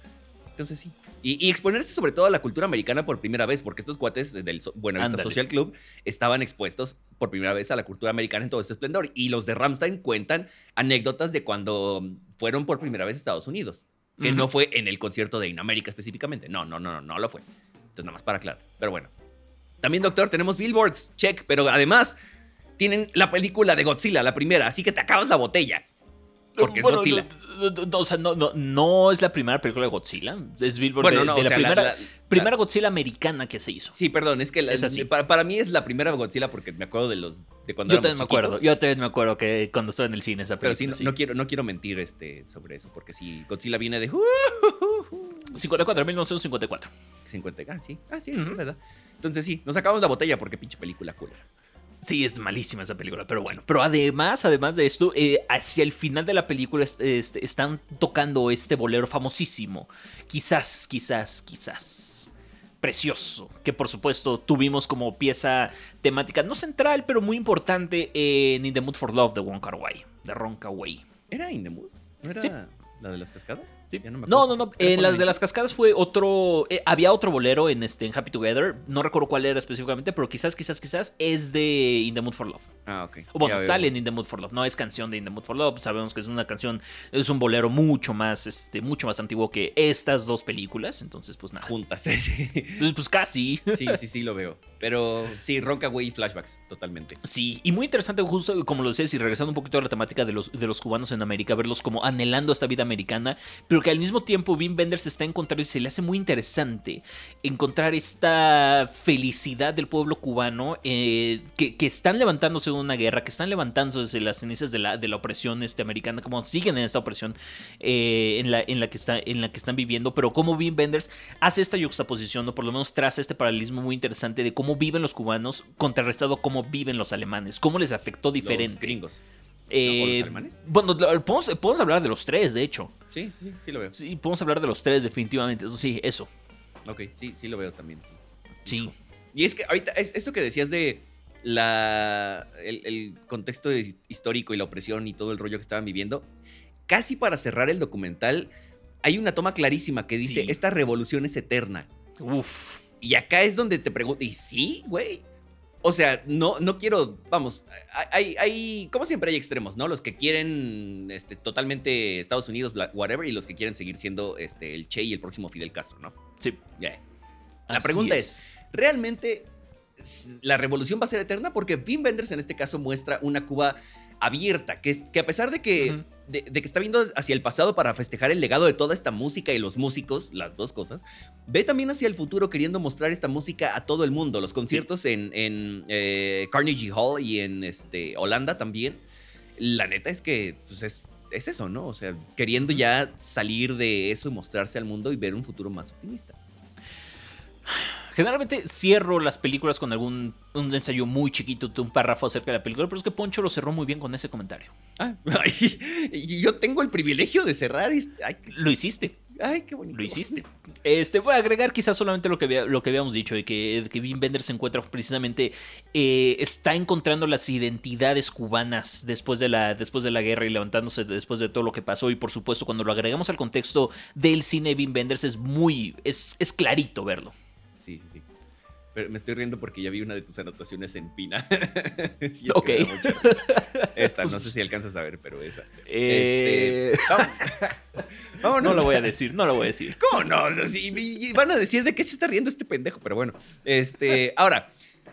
S1: Entonces sí. Y, y exponerse sobre todo a la cultura americana por primera vez, porque estos cuates del Buenavista
S2: Ándale.
S1: Social Club estaban expuestos por primera vez a la cultura americana en todo este esplendor. Y los de Ramstein cuentan anécdotas de cuando fueron por primera vez a Estados Unidos, que no fue en el concierto de In America específicamente. No, no, no, no, no lo fue. Entonces nada más para aclarar. Pero bueno. También, doctor, tenemos billboards, check, pero además tienen la película de Godzilla, la primera, así que te acabas la botella. Porque es Godzilla.
S2: no, no, no, o sea, no, es la primera película de Godzilla. Es Billboard
S1: Bueno,
S2: de,
S1: no,
S2: de
S1: o
S2: la
S1: sea, la-
S2: primera,
S1: la-
S2: primera Godzilla americana que se hizo.
S1: Sí, perdón, es que la-
S2: Es así.
S1: Para, para mí es la primera Godzilla porque me acuerdo de los de cuando
S2: Yo también me acuerdo. Yo también me acuerdo que cuando estaba en el cine esa
S1: Pero
S2: película.
S1: sí, no, quiero, no quiero mentir este, sobre eso, porque si Godzilla viene de
S2: 54, 1954.
S1: 50, ah, sí, ah, sí,
S2: Ujú.
S1: es verdad. Entonces sí, nos sacamos la botella porque pinche película cool.
S2: Sí, es malísima esa película, pero bueno. Pero además, además de esto, eh, hacia el final de la película est- est- están tocando este bolero famosísimo. Quizás, quizás, quizás. Precioso. Que por supuesto tuvimos como pieza temática, no central, pero muy importante en In the Mood for Love de Wong Kar Wai. De Ron Kar Wai.
S1: ¿Era In the Mood? ¿No era
S2: Sí.
S1: La de las cascadas?
S2: Sí.
S1: Ya me
S2: No,
S1: acuerdo.
S2: no, no.
S1: Era
S2: En
S1: la
S2: de las cascadas fue otro. eh, había otro bolero en, este, en Happy Together. No recuerdo cuál era específicamente, pero quizás, quizás, quizás es de In the Mood for Love.
S1: Ah, ok.
S2: O bueno,
S1: Ya veo.
S2: sale en In the Mood for Love. No es canción de In the Mood for Love. Sabemos que es una canción, es un bolero mucho más, este, mucho más antiguo que estas dos películas. Entonces, pues nada.
S1: Juntas, sí.
S2: Pues, pues casi.
S1: Sí, sí, sí, lo veo. Pero sí, Rockaway y flashbacks, totalmente.
S2: Sí, y muy interesante, justo como lo decías, y regresando un poquito a la temática de los, de los cubanos en América, verlos como anhelando esta vida americana, pero que al mismo tiempo Wim Wenders está encontrando y se le hace muy interesante encontrar esta felicidad del pueblo cubano eh, que, que están levantándose de una guerra, que están levantándose de las cenizas de la, de la opresión este, americana, como siguen en esta opresión eh, en, la, en, la que está, en la que están viviendo, pero como Wim Wenders hace esta juxtaposición, o por lo menos traza este paralelismo muy interesante de cómo viven los cubanos contrarrestado cómo viven los alemanes, cómo les afectó diferente.
S1: Los gringos.
S2: Eh,
S1: ¿O los alemanes?
S2: Bueno, podemos, podemos hablar de los tres, de hecho.
S1: Sí, sí, sí, sí lo veo.
S2: Sí, podemos hablar de los tres, definitivamente. Eso Sí, eso.
S1: Ok, sí, sí lo veo también. sí.
S2: Sí.
S1: Y es que ahorita, es, esto que decías de la, el, el contexto his- histórico y la opresión y todo el rollo que estaban viviendo, casi para cerrar el documental, hay una toma clarísima que dice,
S2: Sí.
S1: esta revolución es eterna.
S2: Uf.
S1: Y acá es donde te pregunto, ¿y sí, güey? O sea, no, no quiero, vamos, hay, hay, como siempre hay extremos, ¿no? Los que quieren este, totalmente Estados Unidos, whatever, y los que quieren seguir siendo este, el Che y el próximo Fidel Castro, ¿no?
S2: Sí.
S1: Ya. La
S2: Así
S1: pregunta es, ¿realmente la revolución va a ser eterna porque Wim Wenders en este caso muestra una Cuba abierta, que, que a pesar de que,
S2: Ujú.
S1: de, de que está viendo hacia el pasado para festejar el legado de toda esta música y los músicos, las dos cosas, ve también hacia el futuro queriendo mostrar esta música a todo el mundo. Los conciertos en, en, eh, Carnegie Hall y en este, Holanda también. La neta es que pues, es, es eso, ¿no? O sea, queriendo ya salir de eso y mostrarse al mundo y ver un futuro más optimista.
S2: Generalmente cierro las películas con algún un ensayo muy chiquito, un párrafo acerca de la película, pero es que Poncho lo cerró muy bien con ese comentario.
S1: Ah, ay, y yo tengo el privilegio de cerrar y... Ay,
S2: Lo hiciste,
S1: ay, qué bonito.
S2: lo hiciste. Este, voy a agregar quizás solamente lo que, lo que habíamos dicho, de que, de que Wim Wenders se encuentra precisamente, eh, está encontrando las identidades cubanas después de, la, después de la guerra y levantándose después de todo lo que pasó. Y por supuesto, cuando lo agregamos al contexto del cine de Wim Wenders, es muy, es, es clarito verlo.
S1: Sí, sí, sí. Pero me estoy riendo porque ya vi una de tus anotaciones en Pina. Y
S2: Ok.
S1: Esta, no sé si alcanzas a ver, pero esa.
S2: Eh,
S1: Este, vamos- vámonos.
S2: no lo voy a decir, no lo voy a decir.
S1: ¿Cómo no? Y- van a decir de qué se está riendo este pendejo, pero bueno. Este, ahora,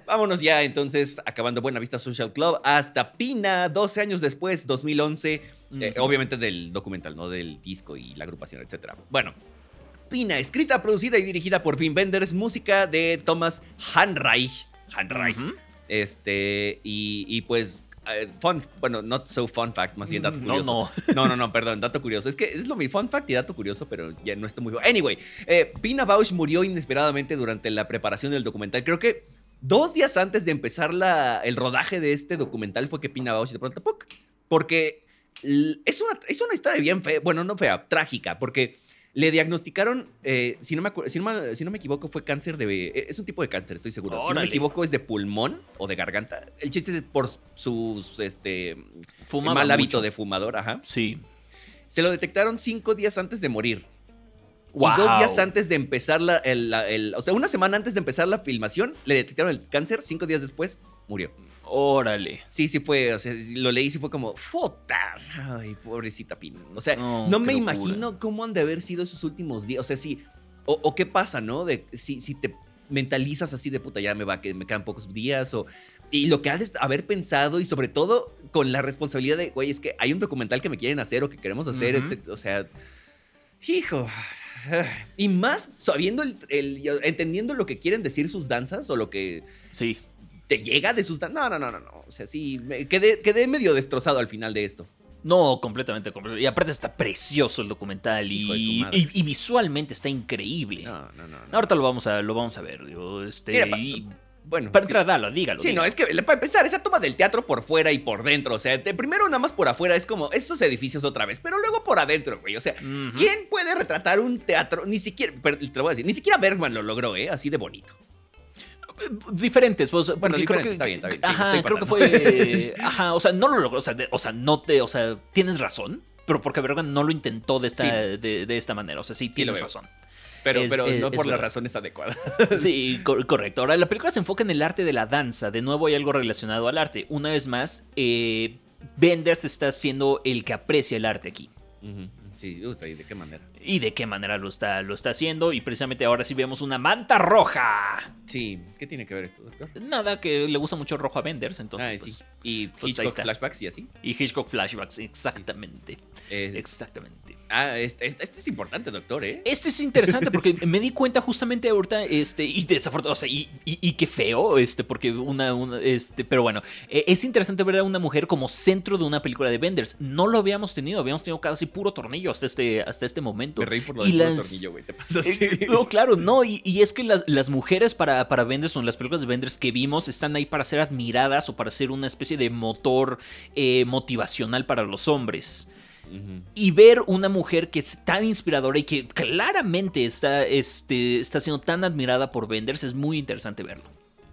S1: vámonos ya entonces, acabando Buena Vista Social Club, hasta Pina, 12 años después, 2011, eh,
S2: Ujú.
S1: obviamente del documental, no del disco y la agrupación, etcétera. Bueno, Pina, escrita, producida y dirigida por Wim Wenders, música de Thomas Hanreich. Hanreich. Este, y, y pues, eh, fun, bueno, not so fun fact, más bien dato
S2: No,
S1: curioso. No, no, no, perdón, dato curioso. Es que es lo mi fun fact y dato curioso, pero ya no está muy... Anyway, eh, Pina Bausch murió inesperadamente durante la preparación del documental. Creo que dos días antes de empezar la, el rodaje de este documental fue que Pina Bausch de pronto... ¡puc! Porque es una, es una historia bien fea, bueno, no fea, trágica, porque le diagnosticaron, eh, si, no me, si, no me, si no me equivoco, fue cáncer de... eh, Es un tipo de cáncer, estoy seguro. Si no me equivoco, es de pulmón o de garganta. El chiste es por sus... Este,
S2: Fumaba
S1: mal hábito
S2: mucho.
S1: de fumador, ajá.
S2: Sí.
S1: Se lo detectaron cinco días antes de morir.
S2: Wow.
S1: Y dos días antes de empezar la, el, la- el- O sea, una semana antes de empezar la filmación, le detectaron el cáncer. Cinco días después, murió.
S2: Órale.
S1: Sí, sí fue. O sea, lo leí y sí fue como. ¡Fota! Ay, pobrecita Pina. O sea,
S2: No,
S1: me
S2: locura.
S1: imagino cómo han de haber sido esos últimos días. O sea, sí. O, o qué pasa, ¿no? De si, si te mentalizas así de puta, ya me va, que me quedan pocos días. O. Y lo que has de haber pensado, y sobre todo con la responsabilidad de, güey, es que hay un documental que me quieren hacer o que queremos hacer, etc. O sea, hijo. Y más sabiendo, el, el- entendiendo lo que quieren decir sus danzas o lo que
S2: Sí.
S1: Te llega de sus No, no, no, no, no. O sea, sí, me quedé, quedé medio destrozado al final de esto.
S2: No, completamente, completamente. Y aparte está precioso el documental
S1: Hijo de su
S2: y,
S1: madre.
S2: y- y visualmente está increíble.
S1: No, no, no. no.
S2: Ahorita lo vamos a, lo vamos a ver. digo, este,
S1: Mira, pa-
S2: y-
S1: bueno.
S2: para entrar, dalo, dígalo.
S1: Sí, no, es que para empezar, esa toma del teatro por fuera y por dentro, o sea, de primero nada más por afuera es como esos edificios otra vez, pero luego por adentro, güey, o sea. ¿quién puede retratar un teatro? Ni siquiera, te lo voy a decir, ni siquiera Bergman lo logró, ¿eh? Así de bonito.
S2: Diferentes, pues,
S1: Bueno,
S2: porque creo
S1: diferente,
S2: que,
S1: está bien, está bien, sí,
S2: ajá, creo que fue, ajá, o sea, no lo logró, o sea, de- o sea, no te, o sea, tienes razón, pero porque Bergman no lo intentó de esta,
S1: Sí.
S2: de, de esta manera, o sea, sí tienes razón.
S1: Pero,
S2: Es-
S1: pero
S2: es-
S1: no por las razones adecuadas.
S2: Sí, cor- correcto. Ahora, la película se enfoca en el arte de la danza. De nuevo hay algo relacionado al arte. Una vez más, eh, Benders está siendo el que aprecia el arte aquí.
S1: Sí, uy, ¿de qué manera?
S2: Y de qué manera lo está, lo está haciendo. Y precisamente ahora sí vemos una manta roja.
S1: Sí, ¿qué tiene que ver esto, doctor?
S2: Nada, que le gusta mucho rojo a Benders. Entonces,
S1: ah,
S2: pues,
S1: sí. Y
S2: pues ahí
S1: Hitchcock
S2: está.
S1: flashbacks y así.
S2: Y Hitchcock Flashbacks, exactamente.
S1: Eh,
S2: Exactamente.
S1: ah, este, este- este es importante, doctor, ¿eh?
S2: Este es interesante porque me di cuenta justamente ahorita, este, y desafortunadamente, o sea, y, y- y qué feo, este, porque una, una- este, pero bueno, eh, es interesante ver a una mujer como centro de una película de Benders. No lo habíamos tenido, habíamos tenido casi puro tornillo hasta este, hasta este momento.
S1: Me reí por lo
S2: y
S1: del puro tornillo, güey. Te pasas
S2: No, claro, no, y, y es que las, las mujeres para, para Benders o en las películas de Benders que vimos están ahí para ser admiradas o para ser una especie de motor eh, motivacional para los hombres. Y ver una mujer que es tan inspiradora y que claramente está, este, está siendo tan admirada por Benders es muy interesante verlo.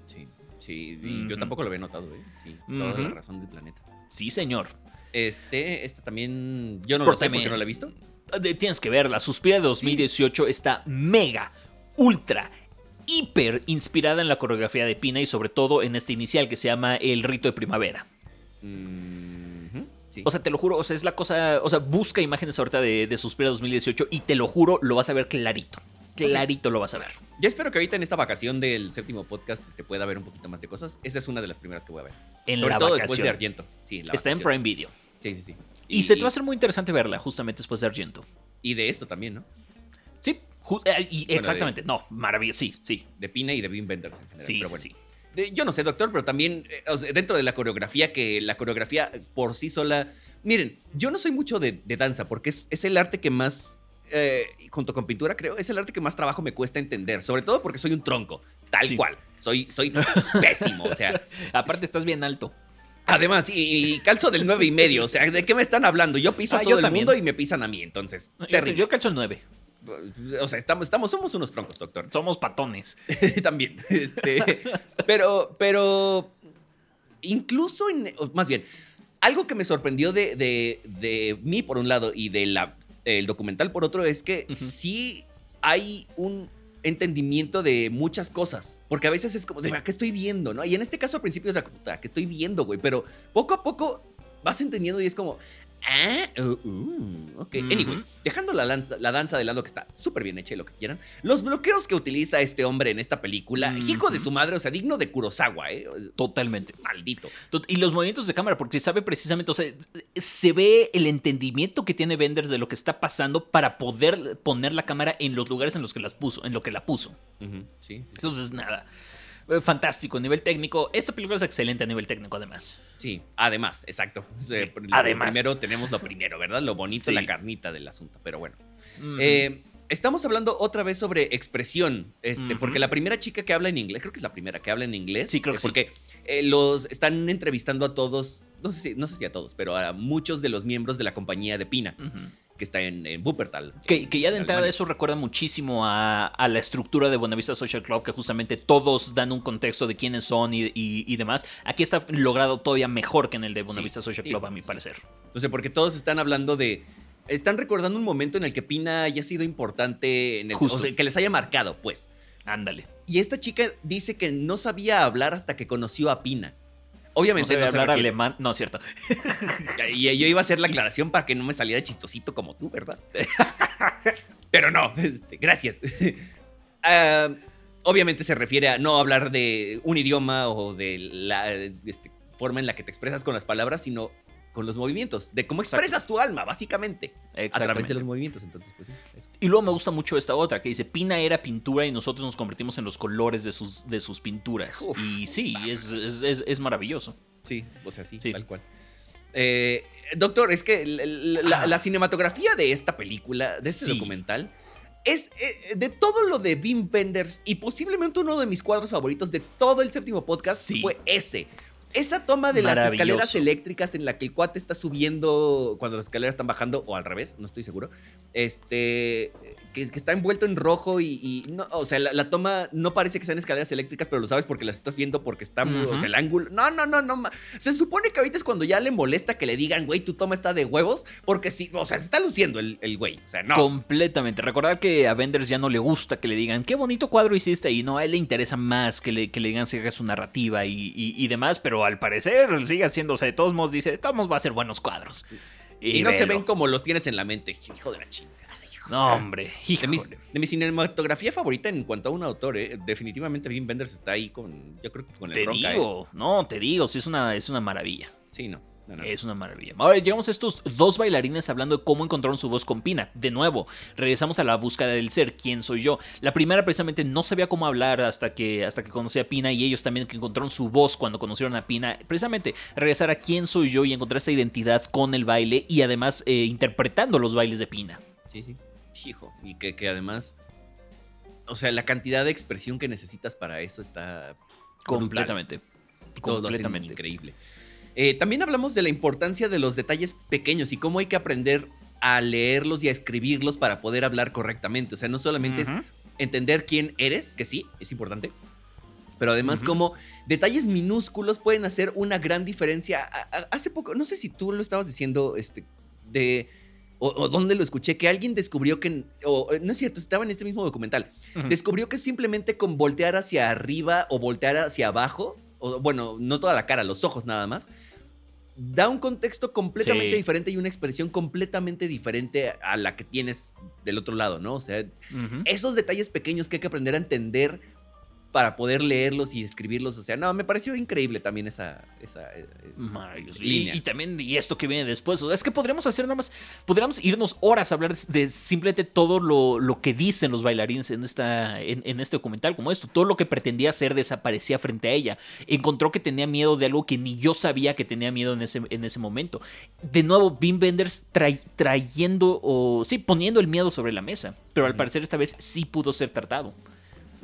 S1: Sí, sí. Y yo tampoco lo había notado, ¿eh? Sí, toda la razón del planeta.
S2: Sí, señor.
S1: Este, este también. Yo no lo sé porque no lo he visto.
S2: Tienes que verla. Suspira de 2018 está mega, ultra, hiper inspirada en la coreografía de Pina y sobre todo en este inicial que se llama El Rito de Primavera.
S1: Mm, sí.
S2: O sea, te lo juro, o sea, es la cosa, o sea, busca imágenes ahorita de, de Suspira 2018 y te lo juro, lo vas a ver clarito. clarito lo vas a ver.
S1: Ya espero que ahorita en esta vacación del séptimo podcast te pueda ver un poquito más de cosas. Esa es una de las primeras que voy a ver.
S2: En
S1: Sobre
S2: la
S1: todo
S2: vacación.
S1: después de Argento. Sí, la
S2: Está en. Prime Video.
S1: Sí, sí, sí.
S2: Y, se te va a hacer muy interesante verla justamente después de Argento.
S1: Y de esto también, ¿no?
S2: Eh, y exactamente. No, maravilla. Sí, sí.
S1: De Pina y de Wim Wenders en general.
S2: Sí,
S1: pero
S2: sí,
S1: bueno.
S2: sí.
S1: De- yo no sé, doctor, pero también eh, o sea, dentro de la coreografía, que la coreografía por sí sola. Miren, yo no soy mucho de, de danza porque es, es el arte que más, eh, junto con pintura, creo, es el arte que más trabajo me cuesta entender. Sobre todo porque soy un tronco, tal
S2: Sí.
S1: cual. Soy, soy pésimo, o sea.
S2: Aparte, estás bien alto.
S1: Además, y, y calzo del nueve y medio, o sea, ¿de qué me están hablando? Yo piso
S2: Ah,
S1: a
S2: yo
S1: todo el
S2: también.
S1: mundo y me pisan a mí, entonces.
S2: Yo,
S1: terrible.
S2: yo calzo el 9.
S1: O sea, estamos, estamos, somos unos troncos, doctor.
S2: Somos patones.
S1: También. Este, pero, pero incluso en, más bien, algo que me sorprendió de, de, de mí por un lado y de la, el documental por otro es que sí hay un entendimiento de muchas cosas, porque a veces es como, de,
S2: Sí.
S1: ¿qué estoy viendo? ¿no? Y en este caso al principio es la puta, ¿qué estoy viendo, güey? Pero poco a poco vas entendiendo y es como, ah, uh, uh, ok. Anyway, dejando la, lanza- la danza de lado que está súper bien hecha y lo que quieran, los bloqueos que utiliza este hombre en esta película, hijo de su madre, o sea, digno de Kurosawa, ¿eh?
S2: Totalmente.
S1: Maldito.
S2: Y los movimientos de cámara, porque sabe precisamente, o sea, se ve el entendimiento que tiene Benders de lo que está pasando para poder poner la cámara en los lugares en los que las puso, en lo que la puso.
S1: Ujú, Sí, sí, sí.
S2: Entonces, nada. Eh, Fantástico a nivel técnico. Esta película es excelente a nivel técnico, además.
S1: Sí, además, exacto.
S2: Sí, además.
S1: Primero tenemos lo primero, ¿verdad? Lo bonito,
S2: Sí.
S1: la carnita del asunto, pero bueno. Eh, estamos hablando otra vez sobre expresión, este, porque la primera chica que habla en inglés, creo que es la primera que habla en inglés.
S2: Sí, creo que
S1: eh,
S2: sí.
S1: Porque eh, los están entrevistando a todos, no sé, si, no sé si a todos, pero a muchos de los miembros de la compañía de Pina, que está en, en Wuppertal.
S2: Que, que ya de
S1: en
S2: entrada eso recuerda muchísimo a, a la estructura de Buenavista Social Club, que justamente todos dan un contexto de quiénes son y, y- y demás. Aquí está logrado todavía mejor que en el de Buenavista Social
S1: sí,
S2: Club, a mi
S1: sí.
S2: parecer.
S1: No sé, porque todos están hablando de. Están recordando un momento en el que Pina haya sido importante, en el,
S2: Justo.
S1: o sea, que les haya marcado, pues.
S2: Ándale.
S1: Y esta chica dice que no sabía hablar hasta que conoció a Pina.
S2: No
S1: Obviamente no, se
S2: hablar alemán. No, cierto.
S1: Y yo iba a hacer la aclaración para que no me saliera chistosito como tú, ¿verdad? Pero no, este, gracias. Ah, obviamente se refiere a no hablar de un idioma o de la este, forma en la que te expresas con las palabras, sino con los movimientos, de cómo expresas tu alma, básicamente, a través de los movimientos. Entonces, pues eso.
S2: Y luego me gusta mucho esta otra, que dice, Pina era pintura y nosotros nos convertimos en los colores de sus, de sus pinturas.
S1: Uf,
S2: y sí, es, es- es- es maravilloso.
S1: Sí, o sea, sí,
S2: Sí.
S1: tal cual. Eh, doctor, es que la, cinematografía de esta película, de este
S2: Sí.
S1: documental, es eh, de todo lo de Wim Wenders y posiblemente uno de mis cuadros favoritos de todo el séptimo podcast
S2: Sí.
S1: fue ese. Esa toma de las escaleras eléctricas en la que el cuate está subiendo cuando las escaleras están bajando, o al revés, no estoy seguro. Este. Que, que está envuelto en rojo y. y no, o sea, la, la toma no parece que sean escaleras eléctricas, pero lo sabes porque las estás viendo porque está. muy- O sea, el ángulo. No, no, no, no. Se supone que ahorita es cuando ya le molesta que le digan, güey, tu toma está de huevos, porque sí, o sea, se está luciendo el, el güey. O sea, no.
S2: Completamente. Recordar que a Benders ya no le gusta que le digan qué bonito cuadro hiciste y no, a él le interesa más que le, que le digan siga su narrativa y, y- y demás, pero al parecer sigue sea, de todos modos dice, de todos modos va a ser buenos cuadros.
S1: y no se ven como los tienes en la mente. Hijo de la chingada, hijo.
S2: No, hombre,
S1: De mi,
S2: híjole.
S1: de mi cinematografía favorita en cuanto a un autor, eh, definitivamente Wim Wenders está ahí con, yo creo que con el
S2: Te
S1: Ronca, eh.
S2: digo, no, te digo, sí es una, es una maravilla.
S1: Sí, no. no, no.
S2: Es una maravilla. Ahora llegamos a estos dos bailarines hablando de cómo encontraron su voz con Pina. De nuevo, regresamos a la búsqueda del ser, quién soy yo. La primera precisamente no sabía cómo hablar hasta que, hasta que conocí a Pina y ellos también que encontraron su voz cuando conocieron a Pina. Precisamente regresar a quién soy yo y encontrar esta identidad con el baile y además eh, interpretando los bailes de Pina.
S1: Sí, sí. Hijo. Y que, que además, o sea, la cantidad de expresión que necesitas para eso está brutal.
S2: Completamente.
S1: Lo increíble. Eh, también hablamos de la importancia de los detalles pequeños y cómo hay que aprender a leerlos y a escribirlos para poder hablar correctamente. O sea, no solamente es entender quién eres, que sí, es importante. Pero además
S2: Ujú.
S1: como detalles minúsculos pueden hacer una gran diferencia. Hace poco, no sé si tú lo estabas diciendo, este, de... O, o dónde lo escuché, que alguien descubrió que... O, no es cierto, estaba en este mismo documental. Descubrió que simplemente con voltear hacia arriba o voltear hacia abajo, o bueno, no toda la cara, los ojos nada más, da un contexto completamente
S2: Sí.
S1: diferente y una expresión completamente diferente a la que tienes del otro lado, ¿no? O sea, esos detalles pequeños que hay que aprender a entender para poder leerlos y escribirlos. O sea, no, me pareció increíble también esa. esa eh, eh.
S2: Y,
S1: línea.
S2: y también, y esto que viene después. O sea, es que podríamos hacer nada más. Podríamos irnos horas a hablar de simplemente todo lo, lo que dicen los bailarines en, esta, en, en este documental, como esto. Todo lo que pretendía hacer desaparecía frente a ella. Encontró que tenía miedo de algo que ni yo sabía que tenía miedo en ese, en ese momento. De nuevo, Bean Benders trayendo o. Sí, poniendo el miedo sobre la mesa. Pero al parecer esta vez sí pudo ser tratado.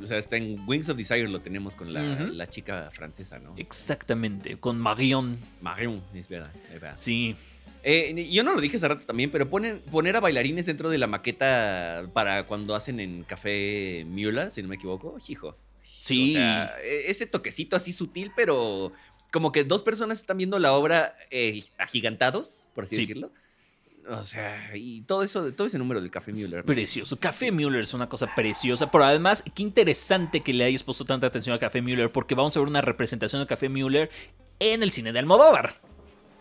S1: O sea, está en Wings of Desire lo tenemos con la, la chica francesa, ¿no?
S2: Exactamente. Con Marion.
S1: Marion, es verdad. es verdad.
S2: Sí.
S1: Eh, yo no lo dije hace rato también, pero ponen, poner a bailarines dentro de la maqueta para cuando hacen en Café Miula, si no me equivoco, hijo.
S2: Sí.
S1: O sea, e- ese toquecito así sutil, pero como que dos personas están viendo la obra eh, agigantados, por así
S2: Sí.
S1: decirlo. O sea, y todo eso, todo ese número del Café Müller.
S2: Precioso. Café Müller es una cosa preciosa. Pero además, qué interesante que le hayas puesto tanta atención a Café Müller. Porque vamos a ver una representación de Café Müller en el cine de Almodóvar.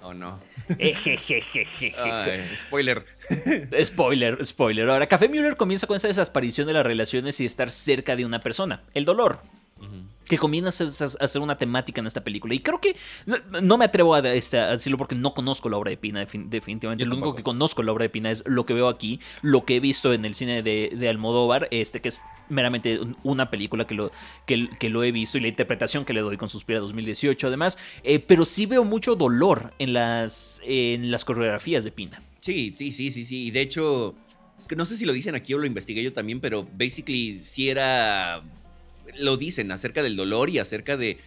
S1: Oh, no.
S2: Ejejejejeje.
S1: Ay, spoiler.
S2: Spoiler, spoiler. Ahora, Café Müller comienza con esa desaparición de las relaciones y estar cerca de una persona. El dolor. Que comienza a ser una temática en esta película. Y creo que no, no me atrevo a, este, a decirlo porque no conozco la obra de Pina, defin- definitivamente. Lo único que conozco la obra de Pina es lo que veo aquí, lo que he visto en el cine de, de Almodóvar, este, que es meramente un- una película que lo, que, que lo he visto y la interpretación que le doy con Suspira 2018, además. Eh, pero sí veo mucho dolor en las, en las coreografías de Pina.
S1: Sí, sí, sí, sí, sí. Y de hecho, no sé si lo dicen aquí o lo investigué yo también, pero basically sí era. Lo dicen acerca del dolor y acerca de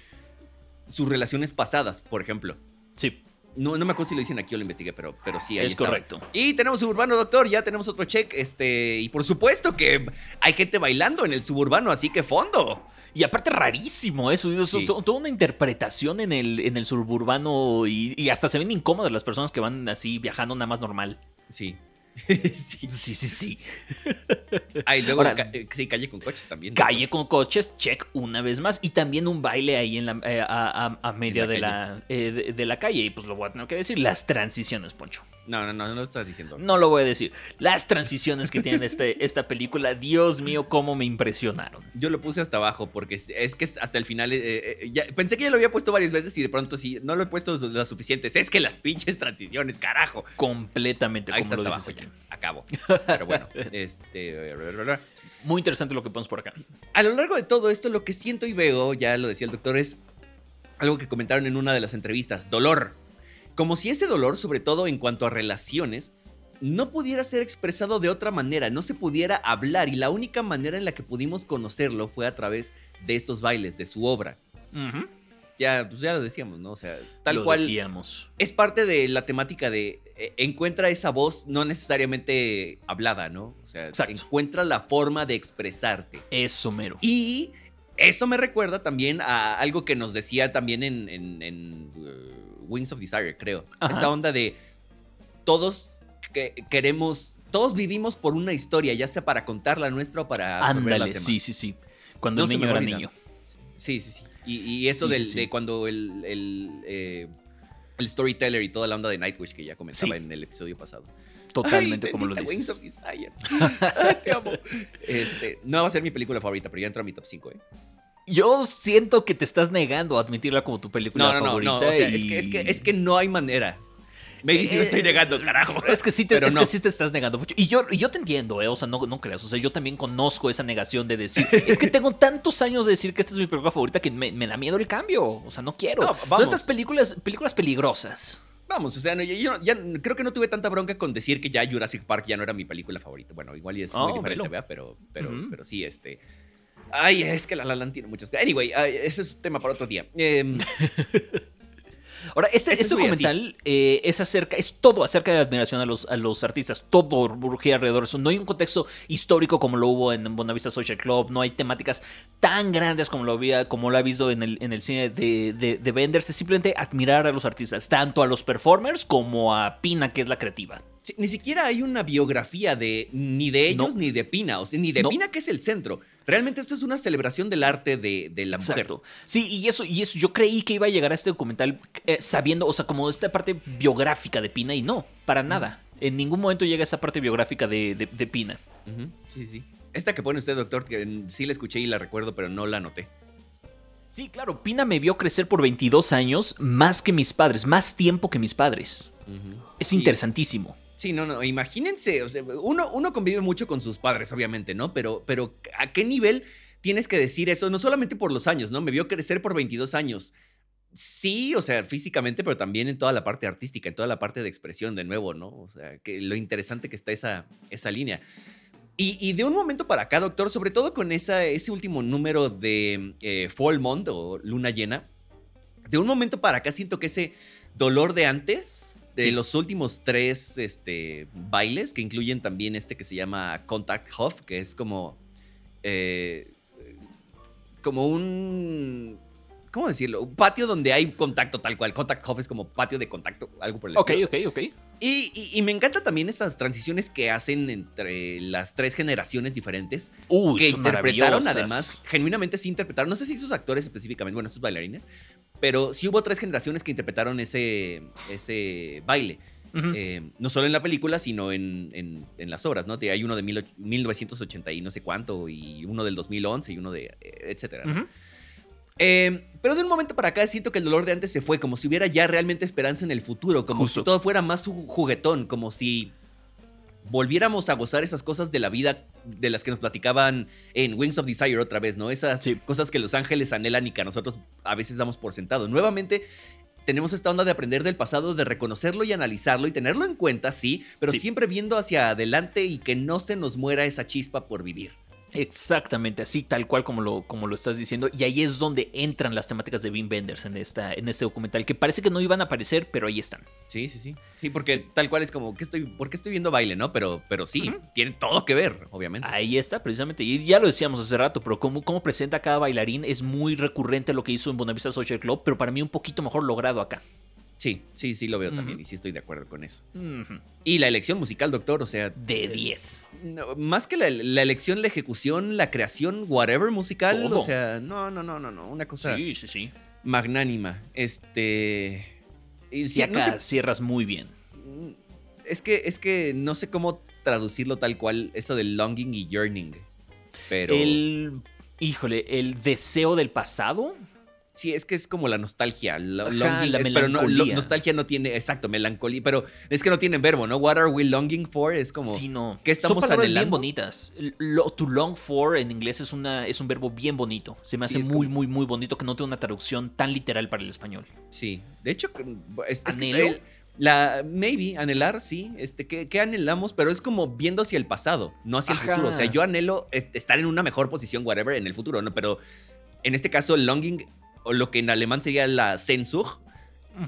S1: sus relaciones pasadas, por ejemplo.
S2: Sí,
S1: No, no me acuerdo si lo dicen aquí o lo investigué, pero, pero sí, ahí
S2: es
S1: estaba.
S2: correcto.
S1: Y tenemos Suburbano, doctor, ya tenemos otro check. Este, y por supuesto que hay gente bailando en el Suburbano, así que fondo.
S2: Y aparte rarísimo eso, eso,
S1: Sí.
S2: to- toda una interpretación en el, en el suburbano y, y hasta se ven incómodas las personas que van así viajando nada más normal.
S1: Sí. sí.
S2: Sí, sí, sí.
S1: Ah, y luego,
S2: Ahora-
S1: ca- eh, sí, calle con coches también.
S2: Calle con coches, check una vez más. Y también un baile ahí en la, eh, a, a- a media
S1: En la
S2: de, la, eh, de, de la calle. Y pues lo voy a tener que decir, las transiciones, Poncho.
S1: No, no, no, no lo estás diciendo.
S2: No lo voy a decir. Las transiciones que tiene este, esta película, Dios mío, cómo me impresionaron.
S1: Yo lo puse hasta abajo porque es- que hasta el final. eh, eh, ya- pensé que ya lo había puesto varias veces y de pronto sí, no lo he puesto las suficientes. Es que las pinches transiciones, carajo.
S2: Completamente,
S1: Ahí está
S2: lo
S1: hasta abajo ya. Acabo. Pero bueno, este.
S2: Muy interesante lo que pones por acá.
S1: A lo largo de todo esto, lo que siento y veo, ya lo decía el doctor, es algo que comentaron en una de las entrevistas: dolor. Como si ese dolor, sobre todo en cuanto a relaciones, no pudiera ser expresado de otra manera, no se pudiera hablar, y la única manera en la que pudimos conocerlo fue a través de estos bailes, de su obra. Ya, pues ya lo decíamos, ¿no? O sea, tal
S2: Lo
S1: cual.
S2: decíamos.
S1: Es parte de la temática de eh, encuentra esa voz no necesariamente hablada, ¿no? O sea,
S2: Exacto.
S1: encuentra la forma de expresarte.
S2: Eso mero.
S1: Y eso me recuerda también a algo que nos decía también en, en- en, uh, Wings of Desire, creo.
S2: Ajá.
S1: Esta onda de todos que queremos, todos vivimos por una historia, ya sea para contar la nuestra o para
S2: Ándale, sí, sí, sí. Cuando
S1: No
S2: el niño era
S1: olvida.
S2: niño.
S1: Sí, sí, sí. Y, y eso
S2: Sí,
S1: del-
S2: sí.
S1: de cuando el, el, eh, el storyteller y toda la onda de Nightwish que ya comentaba
S2: Sí.
S1: en el episodio pasado.
S2: Totalmente
S1: Ay,
S2: como lo
S1: bendita Wings of
S2: dices.
S1: Desire. Ay, te amo. Este, no va a ser mi película favorita, pero ya entró a mi top 5, ¿eh?
S2: Yo siento que te estás negando a admitirla como tu película
S1: No, no, no,
S2: favorita.
S1: no. O sea, es, que, es, que, es que no hay manera. Me dice,
S2: Eh,
S1: estoy negando, carajo.
S2: Es que sí te, es
S1: no.
S2: que sí te estás negando mucho. Y yo, y yo te entiendo, ¿eh? O sea, no, no creas. O sea, yo también conozco esa negación de decir. es que tengo tantos años de decir que esta es mi película favorita que me, me da miedo el cambio. O sea, no quiero.
S1: No,
S2: Son estas películas, películas peligrosas.
S1: Vamos, o sea, no, yo, yo ya creo que no tuve tanta bronca con decir que ya Jurassic Park ya no era mi película favorita. Bueno, igual y es muy
S2: Oh,
S1: diferente,
S2: velo.
S1: ¿verdad? Pero, pero, pero sí, este. Ay, es que La La Land tiene muchas. Anyway, ay, ese es tema para otro día. Em,
S2: Ahora, este,
S1: Este
S2: este documental eh, es acerca, es todo acerca de la admiración a los, a los artistas, todo burbuja alrededor de eso. No hay un contexto histórico como lo hubo en Bonavista Social Club, no hay temáticas tan grandes como lo había, como lo ha visto en el, en el cine de, de, de Benders, es simplemente admirar a los artistas, tanto a los performers como a Pina, que es la creativa.
S1: sí, ni siquiera hay una biografía de ni de ellos
S2: No.
S1: ni de Pina, o sea, ni de
S2: No.
S1: Pina, que es el centro. Realmente esto es una celebración del arte de, de la mujer.
S2: Exacto. Sí, y eso, y eso, yo creí que iba a llegar a este documental eh, sabiendo, o sea, como esta parte biográfica de Pina, y no, para nada. En ningún momento llega esa parte biográfica de, de- de Pina.
S1: Sí, sí. Esta que pone usted, doctor, que sí la escuché y la recuerdo, pero no la anoté.
S2: Sí, claro, Pina me vio crecer por 22 años más que mis padres, más tiempo que mis padres. Es
S1: Sí.
S2: interesantísimo.
S1: Sí, no, no, imagínense, o sea, uno, uno convive mucho con sus padres, obviamente, ¿no? Pero, pero ¿a qué nivel tienes que decir eso? No solamente por los años, ¿no? Me vio crecer por 22 años. Sí, o sea, físicamente, pero también en toda la parte artística, en toda la parte de expresión, de nuevo, ¿no? O sea, que lo interesante que está esa, esa línea. Y, de un momento para acá, doctor, sobre todo con esa, ese último número de eh, Full Month o Luna Llena, de un momento para acá siento que ese dolor de antes, de
S2: Sí.
S1: los últimos tres este, bailes, que incluyen también este que se llama Contact Huff, que es como. eh, como un. ¿Cómo decirlo? Un patio donde hay contacto tal cual. Contact Huff es como patio de contacto, algo por el
S2: Ok,
S1: estilo.
S2: ok, ok.
S1: Y, y- y me encanta también estas transiciones que hacen entre las tres generaciones diferentes
S2: Uy,
S1: que
S2: son
S1: interpretaron además, genuinamente sí interpretaron, no sé si sus actores específicamente, bueno, sus bailarines, pero sí hubo tres generaciones que interpretaron ese, ese baile. Eh, no solo en la película, sino en, en- en las obras, ¿no? Hay uno de mil och- 1980 y no sé cuánto, y uno del 2011 y uno de, eh, etcétera. ¿no? Eh, pero de un momento para acá siento que el dolor de antes se fue, como si hubiera ya realmente esperanza en el futuro, como
S2: Justo.
S1: si todo fuera más ju- juguetón, como si volviéramos a gozar esas cosas de la vida de las que nos platicaban en Wings of Desire otra vez, ¿no? Esas
S2: Sí.
S1: cosas que los ángeles anhelan y que a nosotros a veces damos por sentado. Nuevamente tenemos esta onda de aprender del pasado, de reconocerlo y analizarlo y tenerlo en cuenta, sí, pero
S2: Sí.
S1: siempre viendo hacia adelante y que no se nos muera esa chispa por vivir.
S2: Exactamente, así tal cual como lo, como lo estás diciendo. Y ahí es donde entran las temáticas de Wim Wenders en, esta, en este documental, que parece que no iban a aparecer, pero ahí están.
S1: Sí, sí, sí. Sí, porque tal cual es como, ¿qué estoy, ¿por qué estoy viendo baile, no? Pero, pero sí,
S2: Ujú.
S1: tiene todo que ver, obviamente.
S2: Ahí está, precisamente. Y ya lo decíamos hace rato, pero cómo, cómo presenta cada bailarín es muy recurrente lo que hizo en Bonavista Social Club, pero para mí un poquito mejor logrado acá.
S1: Sí, sí, sí lo veo también y sí estoy de acuerdo con eso. Y la elección musical, doctor, o sea...
S2: De
S1: eh,
S2: 10.
S1: no, más que la, la elección, la ejecución, la creación, whatever musical,
S2: Todo.
S1: o sea, no, no, no, no, no, una cosa
S2: Sí, sí, sí.
S1: magnánima. Este... Y no
S2: acá
S1: sé-
S2: cierras muy bien.
S1: es que, es que no sé cómo traducirlo tal cual, eso de longing y yearning. Pero...
S2: El. Híjole, el deseo del pasado.
S1: Sí, es que es como la nostalgia. lo-
S2: Ajá,
S1: longing
S2: la
S1: es- pero no, lo- nostalgia no tiene, exacto, melancolía, pero es que no tiene verbo, ¿no? What are we longing for? Es como,
S2: Sí, no.
S1: ¿qué estamos
S2: Son palabras bien
S1: anhelando?
S2: bonitas. Lo- to long for en inglés es, una, es un verbo bien bonito. Se me hace muy,
S1: como-
S2: muy, muy bonito que no tenga una traducción tan literal para el español.
S1: sí. De hecho, es, es que la, maybe, anhelar, sí. Este, ¿qué, qué anhelamos? Pero es como viendo hacia el pasado, no hacia el futuro. O sea, yo anhelo eh, estar en una mejor posición, whatever, en el futuro, ¿no? Pero en este caso, longing, o lo que en alemán sería la Sehnsucht,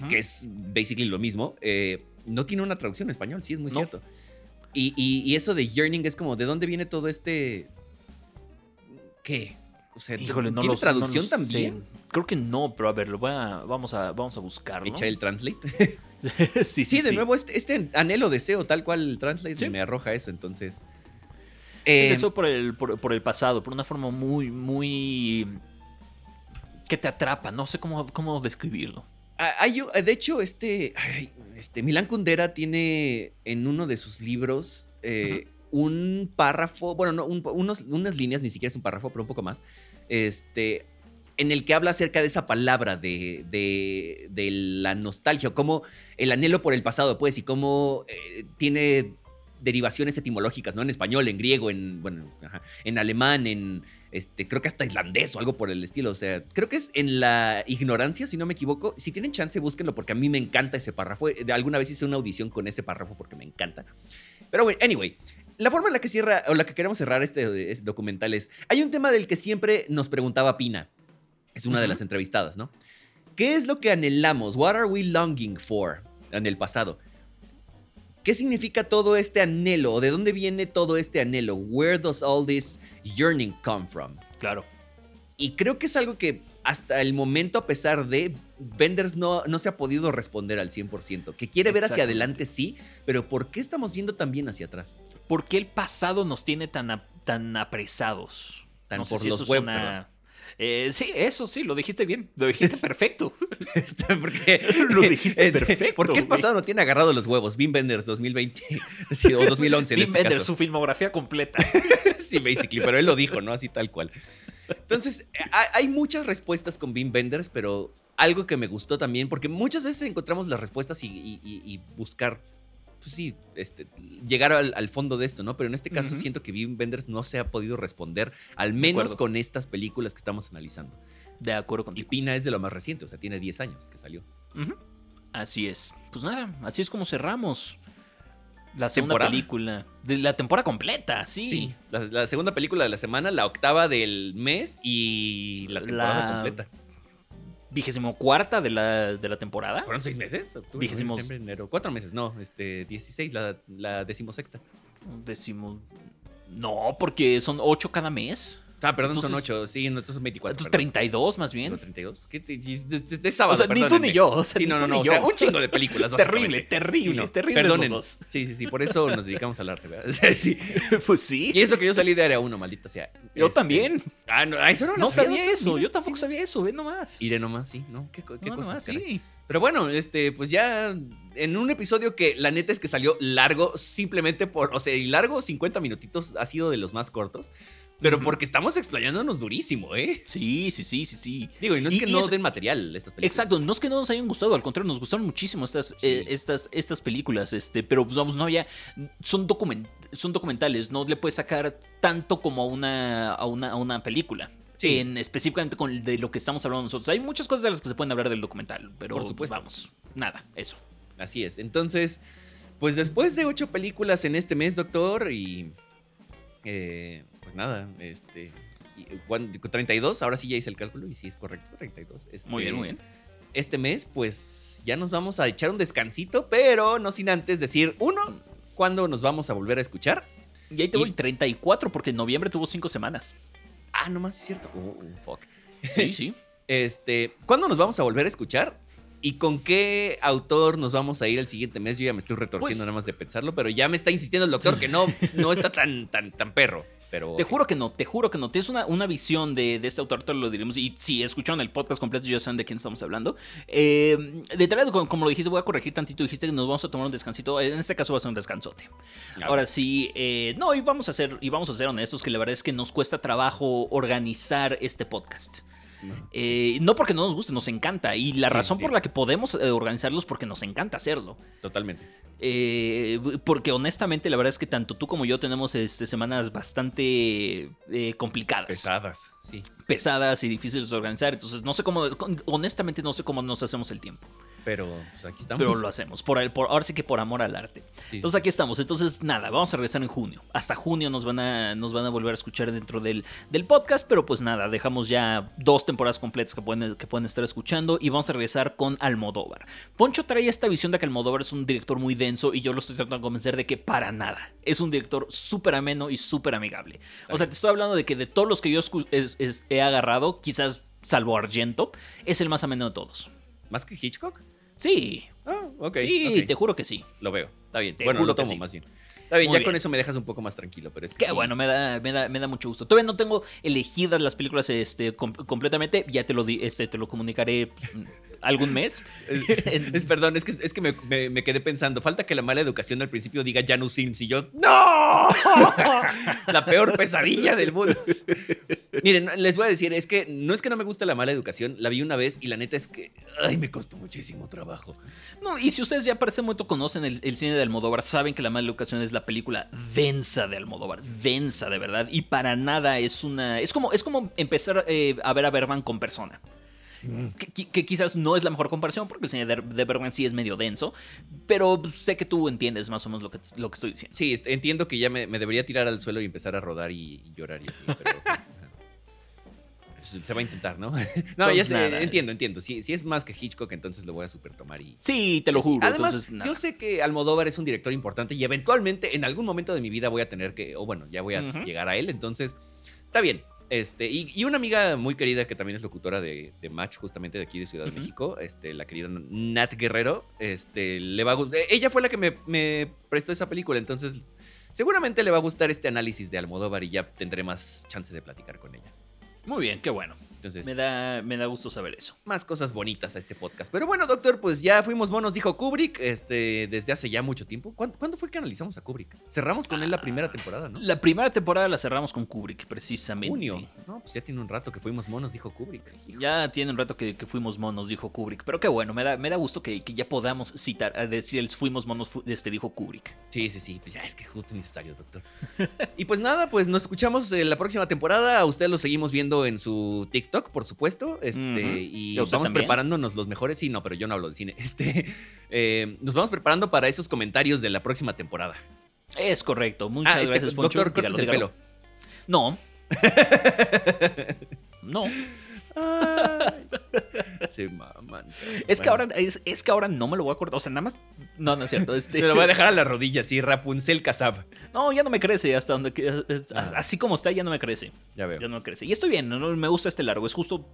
S1: que es basically lo mismo, eh, no tiene una traducción en español, sí, es muy
S2: No.
S1: cierto. Y, y- y eso de yearning es como, ¿de dónde viene todo este... ¿Qué? O sea,
S2: Híjole, no
S1: ¿tiene
S2: lo,
S1: traducción
S2: no
S1: también?
S2: sé. Creo que no, pero a ver, lo voy a- vamos, a, vamos a buscarlo.
S1: Echa el translate.
S2: sí, sí,
S1: Sí, de
S2: sí.
S1: nuevo, este, este anhelo, deseo, tal cual el translate
S2: Sí.
S1: me arroja eso, entonces...
S2: Sí,
S1: Eh,
S2: eso por el, por, por el pasado, por una forma muy, muy... que te atrapa, no sé cómo, cómo describirlo.
S1: Ah, hay de hecho, este, este Milán Kundera tiene en uno de sus libros eh, un párrafo, bueno, no, un- unos- unas líneas, ni siquiera es un párrafo, pero un poco más, este, en el que habla acerca de esa palabra de, de, de la nostalgia, o cómo el anhelo por el pasado, pues, y cómo eh, tiene derivaciones etimológicas, ¿no? En español, en griego, en, bueno, ajá, en alemán, en, este, creo que hasta islandés o algo por el estilo. O sea, creo que es en la ignorancia, si no me equivoco. Si tienen chance, búsquenlo porque a mí me encanta ese párrafo. De alguna vez hice una audición con ese párrafo porque me encanta. Pero bueno, anyway. La forma en la que cierra, o la que queremos cerrar este, este documental es, hay un tema del que siempre nos preguntaba Pina. Es una de las entrevistadas, ¿no? ¿Qué es lo que anhelamos? What are we longing for en el pasado? ¿Qué significa todo este anhelo? ¿O de dónde viene todo este anhelo? Where does all this yearning come from?
S2: Claro.
S1: Y creo que es algo que hasta el momento, a pesar de, Benders no, no se ha podido responder al 100%. Que quiere ver hacia adelante, sí, pero ¿por qué estamos viendo también hacia atrás?
S2: ¿Por qué el pasado nos tiene tan, tan apresados?
S1: Tan
S2: No sé
S1: por
S2: si
S1: los
S2: eso una- Eh, sí, eso sí, lo dijiste bien. Lo dijiste perfecto.
S1: Este, porque,
S2: Lo dijiste
S1: eh,
S2: perfecto,
S1: ¿Por qué el pasado no tiene agarrado los huevos? Bean Benders 2020 sí, o 2011 en
S2: Wim
S1: este
S2: Wenders,
S1: caso.
S2: su filmografía completa.
S1: sí, basically, pero él lo dijo, ¿no? Así tal cual. Entonces, hay- muchas respuestas con Bean Benders, pero algo que me gustó también, porque muchas veces encontramos las respuestas y, y- y- y buscar, pues sí, este, llegar al, al fondo de esto, ¿no? Pero en este caso siento que Benders no se ha podido responder, al menos con estas películas que estamos analizando.
S2: De acuerdo
S1: Y
S2: contigo.
S1: Pina es de lo más reciente, o sea, tiene 10 años que salió.
S2: Así es. Pues nada, así es como cerramos la segunda
S1: Temporada.
S2: película. De la temporada completa, sí.
S1: Sí, la, la segunda película de la semana, la octava del mes y la temporada
S2: La-
S1: completa.
S2: Vigésimo cuarta de la, de la temporada.
S1: ¿Fueron seis meses? Octubre,
S2: Vigésimos-
S1: noviembre, diciembre, enero. Cuatro meses, no, este, 16, la, la decimosexta.
S2: Decimos. No, porque son ocho cada mes.
S1: Ah, perdón, son
S2: Entonces-
S1: ocho, sí, no, entonces son 24.
S2: Entonces,
S1: perdón.
S2: 32 más bien.
S1: Digo, 32. ¿Qué te- de- de- de sábado,
S2: O sea, ni tú
S1: perdónenme.
S2: ni yo. O sea,
S1: Sí,
S2: ni
S1: no, no, no. O sea,
S2: yo.
S1: un chingo de películas.
S2: Terrible, terrible,
S1: Sí, no,
S2: terrible
S1: Perdonen.
S2: los dos.
S1: Sí, sí, sí. Por eso nos dedicamos al arte, ¿verdad? O sea, sí.
S2: pues sí.
S1: Y eso que yo salí de área 1, maldita sea.
S2: Yo
S1: Este,
S2: también.
S1: Ah, no, eso no, lo
S2: No sabía
S1: doctor,
S2: eso. Yo tampoco sabía eso. Ve nomás.
S1: Iré nomás, sí, ¿no? ¿Qué, qué
S2: No,
S1: cosas,
S2: nomás, sí.
S1: Pero bueno, este, pues ya en un episodio que la neta es que salió largo, simplemente por, o sea, y largo, 50 minutitos ha sido de los más cortos, pero porque estamos explayándonos durísimo, ¿eh?
S2: Sí, sí, sí, sí, sí.
S1: Digo, y no es
S2: Y-
S1: que
S2: y
S1: no den material estas películas.
S2: Exacto, no es que no nos hayan gustado, al contrario, nos gustaron muchísimo estas,
S1: Sí.
S2: eh, estas, estas películas, este, pero pues, vamos, no había, son, document, son documentales, no le puedes sacar tanto como a una, a una, a una película.
S1: Sí.
S2: En, específicamente con de lo que estamos hablando nosotros. Hay muchas cosas de las que se pueden hablar del documental, pero
S1: Por supuesto.
S2: vamos, nada, eso.
S1: Así es. Entonces, pues después de ocho películas en este mes, doctor, y eh, nada, este, y, cuan- 32, ahora sí ya hice el cálculo y sí es correcto, 32. Este,
S2: Muy bien, muy bien.
S1: Este mes, pues ya nos vamos a echar un descansito, pero no sin antes decir, uno, ¿cuándo nos vamos a volver a escuchar?
S2: Y ahí te
S1: Y-
S2: voy, 34, porque en noviembre tuvo cinco semanas.
S1: Ah, no más, es cierto. Oh, fuck.
S2: Sí, sí.
S1: Este, ¿cuándo nos vamos a volver a escuchar? ¿Y con qué autor nos vamos a ir el siguiente mes? Yo ya me estoy retorciendo
S2: Pues-
S1: nada más de pensarlo, pero ya me está insistiendo el doctor que no, no está tan, tan, tan perro. Pero
S2: Te juro que no, te juro que no. Tienes una, una visión de, de este autor, te lo diremos. Y si escucharon el podcast completo, ya saben de quién estamos hablando. Eh, de tal, como, como lo dijiste, voy a corregir tantito. Dijiste que nos vamos a tomar un descansito. En este caso va a ser un descansote. Ahora sí, eh, no, y vamos a ser, y vamos a ser honestos, que la verdad es que nos cuesta trabajo organizar este podcast.
S1: No.
S2: Eh, no porque no nos guste, nos encanta. Y la
S1: Sí,
S2: razón
S1: sí.
S2: por la que podemos eh, organizarlos es porque nos encanta hacerlo.
S1: Totalmente.
S2: Eh, porque honestamente, la verdad es que tanto tú como yo tenemos este, semanas bastante complicadas,
S1: Pesadas, sí.
S2: pesadas y difíciles de organizar. Entonces, no sé cómo, honestamente, no sé cómo nos hacemos el tiempo.
S1: Pero pues, aquí estamos.
S2: Pero lo hacemos. Por, el- por- ahora sí que por amor al arte.
S1: Sí,
S2: Entonces aquí estamos. Entonces, nada, vamos a regresar en junio. Hasta junio nos van a, nos van a volver a escuchar dentro del, del podcast. Pero pues nada, dejamos ya dos temporadas completas que pueden, que pueden estar escuchando. Y vamos a regresar con Almodóvar. Poncho trae esta visión de que Almodóvar es un director muy denso. Y yo lo estoy tratando de convencer de que para nada. Es un director súper ameno y súper amigable. O sea, te estoy hablando de que de todos los que yo escu- es- es- he agarrado, quizás salvo Argento, es el más ameno de todos.
S1: ¿Más que Hitchcock?
S2: Sí,
S1: Ah, ok.
S2: sí, te juro que sí.
S1: Lo veo. Está bien.
S2: Te
S1: bueno,
S2: juro
S1: lo
S2: que
S1: tomo
S2: sí.
S1: más bien. Está bien,
S2: Muy
S1: ya con eso me dejas un poco más tranquilo, pero es que
S2: Qué
S1: sí.
S2: bueno, me da, me, da, me da mucho gusto. Todavía no tengo elegidas las películas este, com- completamente. Ya te lo, di- este, te lo comunicaré pues, algún mes.
S1: Es, es- perdón, es que, es que me, me- me quedé pensando. Falta que la mala educación al principio diga Janus Sims y yo. ¡No! la peor pesadilla del mundo. Miren, les voy a decir, es que no es que no me guste la mala educación, la vi una vez y la neta es que. Ay, me costó muchísimo trabajo.
S2: No, y si ustedes ya para ese momento conocen el, el cine de Almodóvar, saben que La Mala Educación es la película densa de Almodóvar. Densa, de verdad. Y para nada es una. Es como, es como empezar eh, a ver a Bergman con persona. Que, que- que quizás no es la mejor comparación porque el cine de, de Bergman sí es medio denso, pero sé que tú entiendes más o menos lo que, lo que estoy diciendo.
S1: Sí, entiendo que ya me, me debería tirar al suelo y empezar a rodar y, y llorar y así, pero. ajá. Se va a intentar, ¿no? No, ya sé,
S2: nada.
S1: entiendo, entiendo. Si, si es más que Hitchcock, entonces lo voy a super tomar y,
S2: Sí, te lo juro.
S1: Además,
S2: entonces,
S1: yo sé que Almodóvar es un director importante y eventualmente en algún momento de mi vida voy a tener que, o bueno, ya voy a llegar a él, entonces está bien. Este, y, y una amiga muy querida que también es locutora de, de Match, justamente de aquí de Ciudad de México, este, la querida Nat Guerrero, este, le va a gust- Ella fue la que me, me prestó esa película, entonces seguramente le va a gustar este análisis de Almodóvar y ya tendré más chance de platicar con ella.
S2: Muy bien, qué bueno.
S1: Entonces,
S2: Me da, me da gusto saber eso.
S1: más cosas bonitas a este podcast. Pero bueno, doctor, pues ya fuimos monos, dijo Kubrick, este, desde hace ya mucho tiempo. ¿Cuándo, cuándo fue que analizamos a Kubrick? Cerramos con él la primera temporada, ¿no?
S2: La primera temporada la cerramos con Kubrick, precisamente.
S1: Junio. No, pues ya tiene un rato que fuimos monos, dijo Kubrick.
S2: Ya tiene un rato que, que fuimos monos, dijo Kubrick. Pero qué bueno, me da, me da gusto que, que ya podamos citar, a decir el fuimos monos, fu- este dijo Kubrick.
S1: Sí, sí, sí. Pues ya es que es justo necesario, doctor. y pues nada, pues nos escuchamos en la próxima temporada. A usted lo seguimos viendo en su TikTok, por supuesto. Este. Y
S2: ¿Y a usted
S1: vamos
S2: también?
S1: preparándonos los mejores. Sí, no, pero yo no hablo de cine. Este, eh, nos vamos preparando para esos comentarios de la próxima temporada.
S2: Es correcto. Muchas
S1: ah, este,
S2: gracias, Poncho.
S1: doctor,
S2: Dígalo,
S1: cortes el
S2: dígalo.
S1: pelo.
S2: No. no.
S1: Se maman.
S2: Es que, ahora, es, es que ahora no me lo voy a cortar. O sea, nada más. No, no es cierto. Este,
S1: Me lo voy a dejar a la rodilla, sí, Rapunzel Kazab.
S2: No, ya no me crece hasta donde.
S1: Ah.
S2: Así como está, ya no me crece.
S1: Ya veo.
S2: Ya no me crece. Y estoy bien, no, me gusta este largo. Es justo.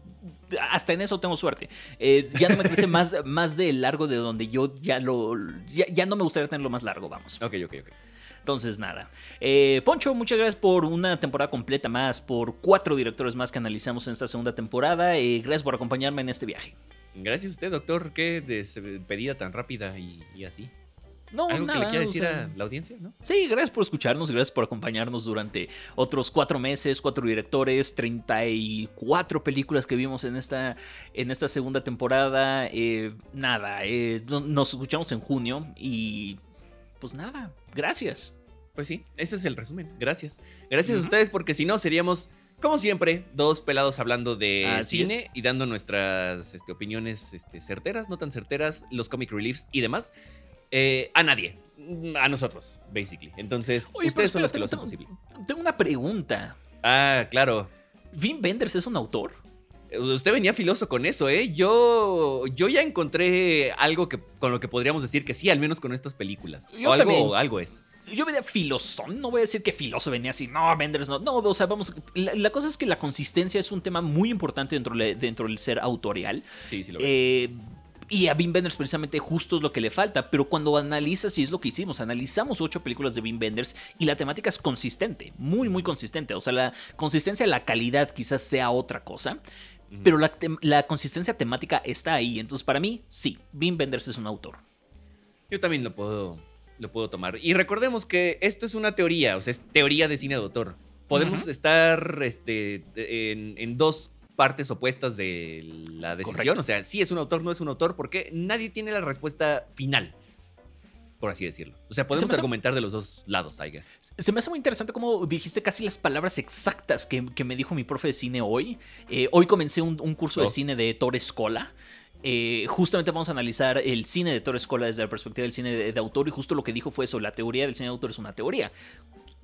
S2: Hasta en eso tengo suerte. Eh, ya no me crece más, más de largo de donde yo ya lo. Ya, ya no me gustaría tenerlo más largo, vamos.
S1: Ok, ok, ok.
S2: Entonces, nada. Eh, Poncho, muchas gracias por una temporada completa más, por cuatro directores más que analizamos en esta segunda temporada. Eh, gracias por acompañarme en este viaje.
S1: Gracias a usted, doctor. Qué despedida tan rápida y, y así.
S2: No,
S1: ¿Algo
S2: nada.
S1: que le quiera
S2: o
S1: decir
S2: sea,
S1: a la audiencia, no?
S2: Sí, gracias por escucharnos, gracias por acompañarnos durante otros cuatro meses, cuatro directores, 34 películas que vimos en esta, en esta segunda temporada. Eh, nada, eh, no- nos escuchamos en junio y pues nada, gracias.
S1: Pues sí, ese es el resumen. Gracias. Gracias a ustedes porque si no seríamos, como siempre, dos pelados hablando de
S2: Así
S1: cine y dando nuestras este, opiniones este, certeras, no tan certeras, los comic reliefs y demás. eh, a nadie. A nosotros, basically. Entonces,
S2: Oye,
S1: ustedes son los que lo hacen posible.
S2: Tengo una pregunta.
S1: Ah, claro.
S2: ¿Vin Wenders es un autor?
S1: Usted venía filoso con eso, ¿eh? Yo, yo ya encontré algo que, con lo que podríamos decir que sí, al menos con estas películas.
S2: Yo
S1: o algo,
S2: también.
S1: algo es.
S2: Yo venía filosón, no voy a decir que filoso venía así, no, Wenders no, no, o sea, vamos, la, la cosa es que la consistencia es un tema muy importante dentro, de- dentro del ser autorial.
S1: Sí, sí lo veo.
S2: Eh, y a Wim Wenders precisamente justo es lo que le falta, pero cuando analizas, y es lo que hicimos, analizamos ocho películas de Wim Wenders y la temática es consistente, muy, muy consistente. O sea, la consistencia, la calidad quizás sea otra cosa, Pero la, la consistencia temática está ahí. Entonces, para mí, sí, Wim Wenders es un autor.
S1: Yo también lo puedo, lo puedo tomar. Y recordemos que esto es una teoría, o sea, es teoría de cine de autor. Podemos estar este, en, en dos partes opuestas de la decisión.
S2: Correcto.
S1: O sea, sí es un autor, no es un autor, porque nadie tiene la respuesta final, por así decirlo. O sea, podemos
S2: hace-
S1: argumentar de los dos lados, I guess.
S2: Se me hace muy interesante cómo dijiste casi las palabras exactas que, que me dijo mi profe de cine hoy. Eh, hoy comencé un, un curso
S1: Oh.
S2: de cine de Torre Escola. Eh, justamente vamos a analizar el cine de Torre Escola desde la perspectiva del cine de, de autor y justo lo que dijo fue eso, la teoría del cine de autor es una teoría.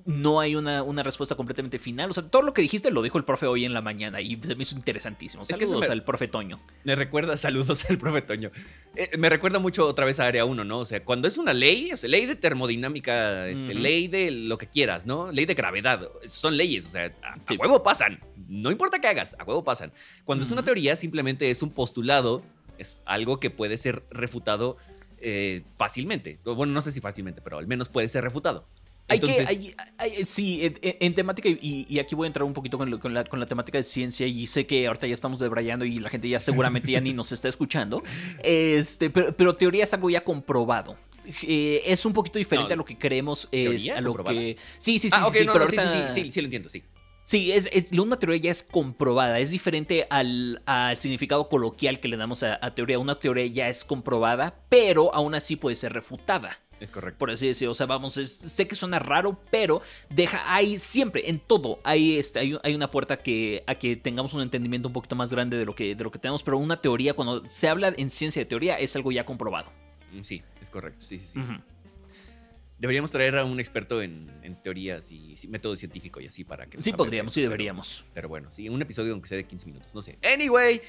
S2: No hay una, una respuesta completamente final. O sea, todo lo que dijiste lo dijo el profe hoy en la mañana y se me hizo interesantísimo.
S1: Es que
S2: Saludos
S1: me-
S2: al profe Toño.
S1: Me recuerda, saludos al profe Toño. Eh, me recuerda mucho otra vez a Área 1, ¿no? O sea, cuando es una ley, o sea, ley de termodinámica, este, ley de lo que quieras, ¿no? Ley de gravedad, son leyes, o sea, a, huevo pasan. No importa qué hagas, a huevo pasan. Cuando es una teoría, simplemente es un postulado, es algo que puede ser refutado eh, fácilmente. Bueno, no sé si fácilmente, pero al menos puede ser refutado.
S2: Hay que, hay- hay- sí, en, en temática, y, y aquí voy a entrar un poquito con, lo- con la, con la temática de ciencia, y sé que ahorita ya estamos debrayando y la gente ya seguramente ya ni nos está escuchando, este, pero, pero teoría es algo ya comprobado. Eh, es un poquito diferente
S1: No,
S2: a lo que creemos, es
S1: ¿teoría
S2: a lo
S1: comprobada?
S2: que... Sí, sí, sí,
S1: ah,
S2: sí,
S1: no,
S2: pero
S1: no, sí, sí,
S2: ahorita-
S1: sí, sí, sí, lo entiendo, sí.
S2: Sí, es, es- una teoría ya es comprobada, es diferente al, al significado coloquial que le damos a, a teoría. Una teoría ya es comprobada, pero aún así puede ser refutada
S1: Es correcto.
S2: por así decirlo. O sea, vamos, es- sé que suena raro, pero deja, hay siempre, en todo, hay, este, hay, hay una puerta que, a que tengamos un entendimiento un poquito más grande de lo, que, de lo que tenemos, pero una teoría, cuando se habla en ciencia de teoría, es algo ya comprobado.
S1: Mm, Sí, es correcto, sí, sí, sí. Deberíamos traer a un experto en, en teorías y método científico y así para que...
S2: Sí podríamos,
S1: eso,
S2: sí
S1: pero-
S2: deberíamos.
S1: Pero, bueno, sí, un episodio aunque sea de 15 minutos, no sé. Anyway,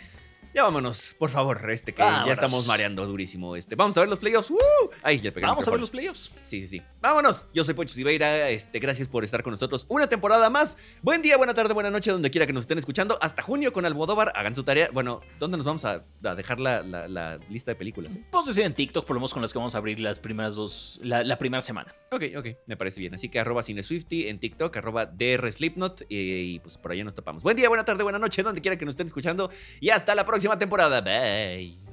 S1: Ya vámonos, por favor, este que
S2: Vámonos.
S1: ya estamos mareando durísimo. Este, vamos a ver los playoffs. ¡Woo! Ay, ya pegué
S2: Vamos a ver los playoffs.
S1: Sí, sí, sí. Vámonos. Yo soy Pocho Siveira. Este, gracias por estar con nosotros una temporada más. Buen día, buena tarde, buena noche, donde quiera que nos estén escuchando. Hasta junio con Almodóvar. Hagan su tarea. Bueno, ¿dónde nos vamos a, a dejar la, la- la lista de películas? eh?
S2: Podemos decir en TikTok, por lo menos con las que vamos a abrir las primeras dos, la, la primera semana.
S1: Ok, ok, me parece bien. Así que arroba CineSwifty en TikTok, arroba DR Slipknot y, y pues por allá nos topamos. Buen día, buena tarde, buena noche, donde quiera que nos estén escuchando. Y hasta la próxima temporada. Bye.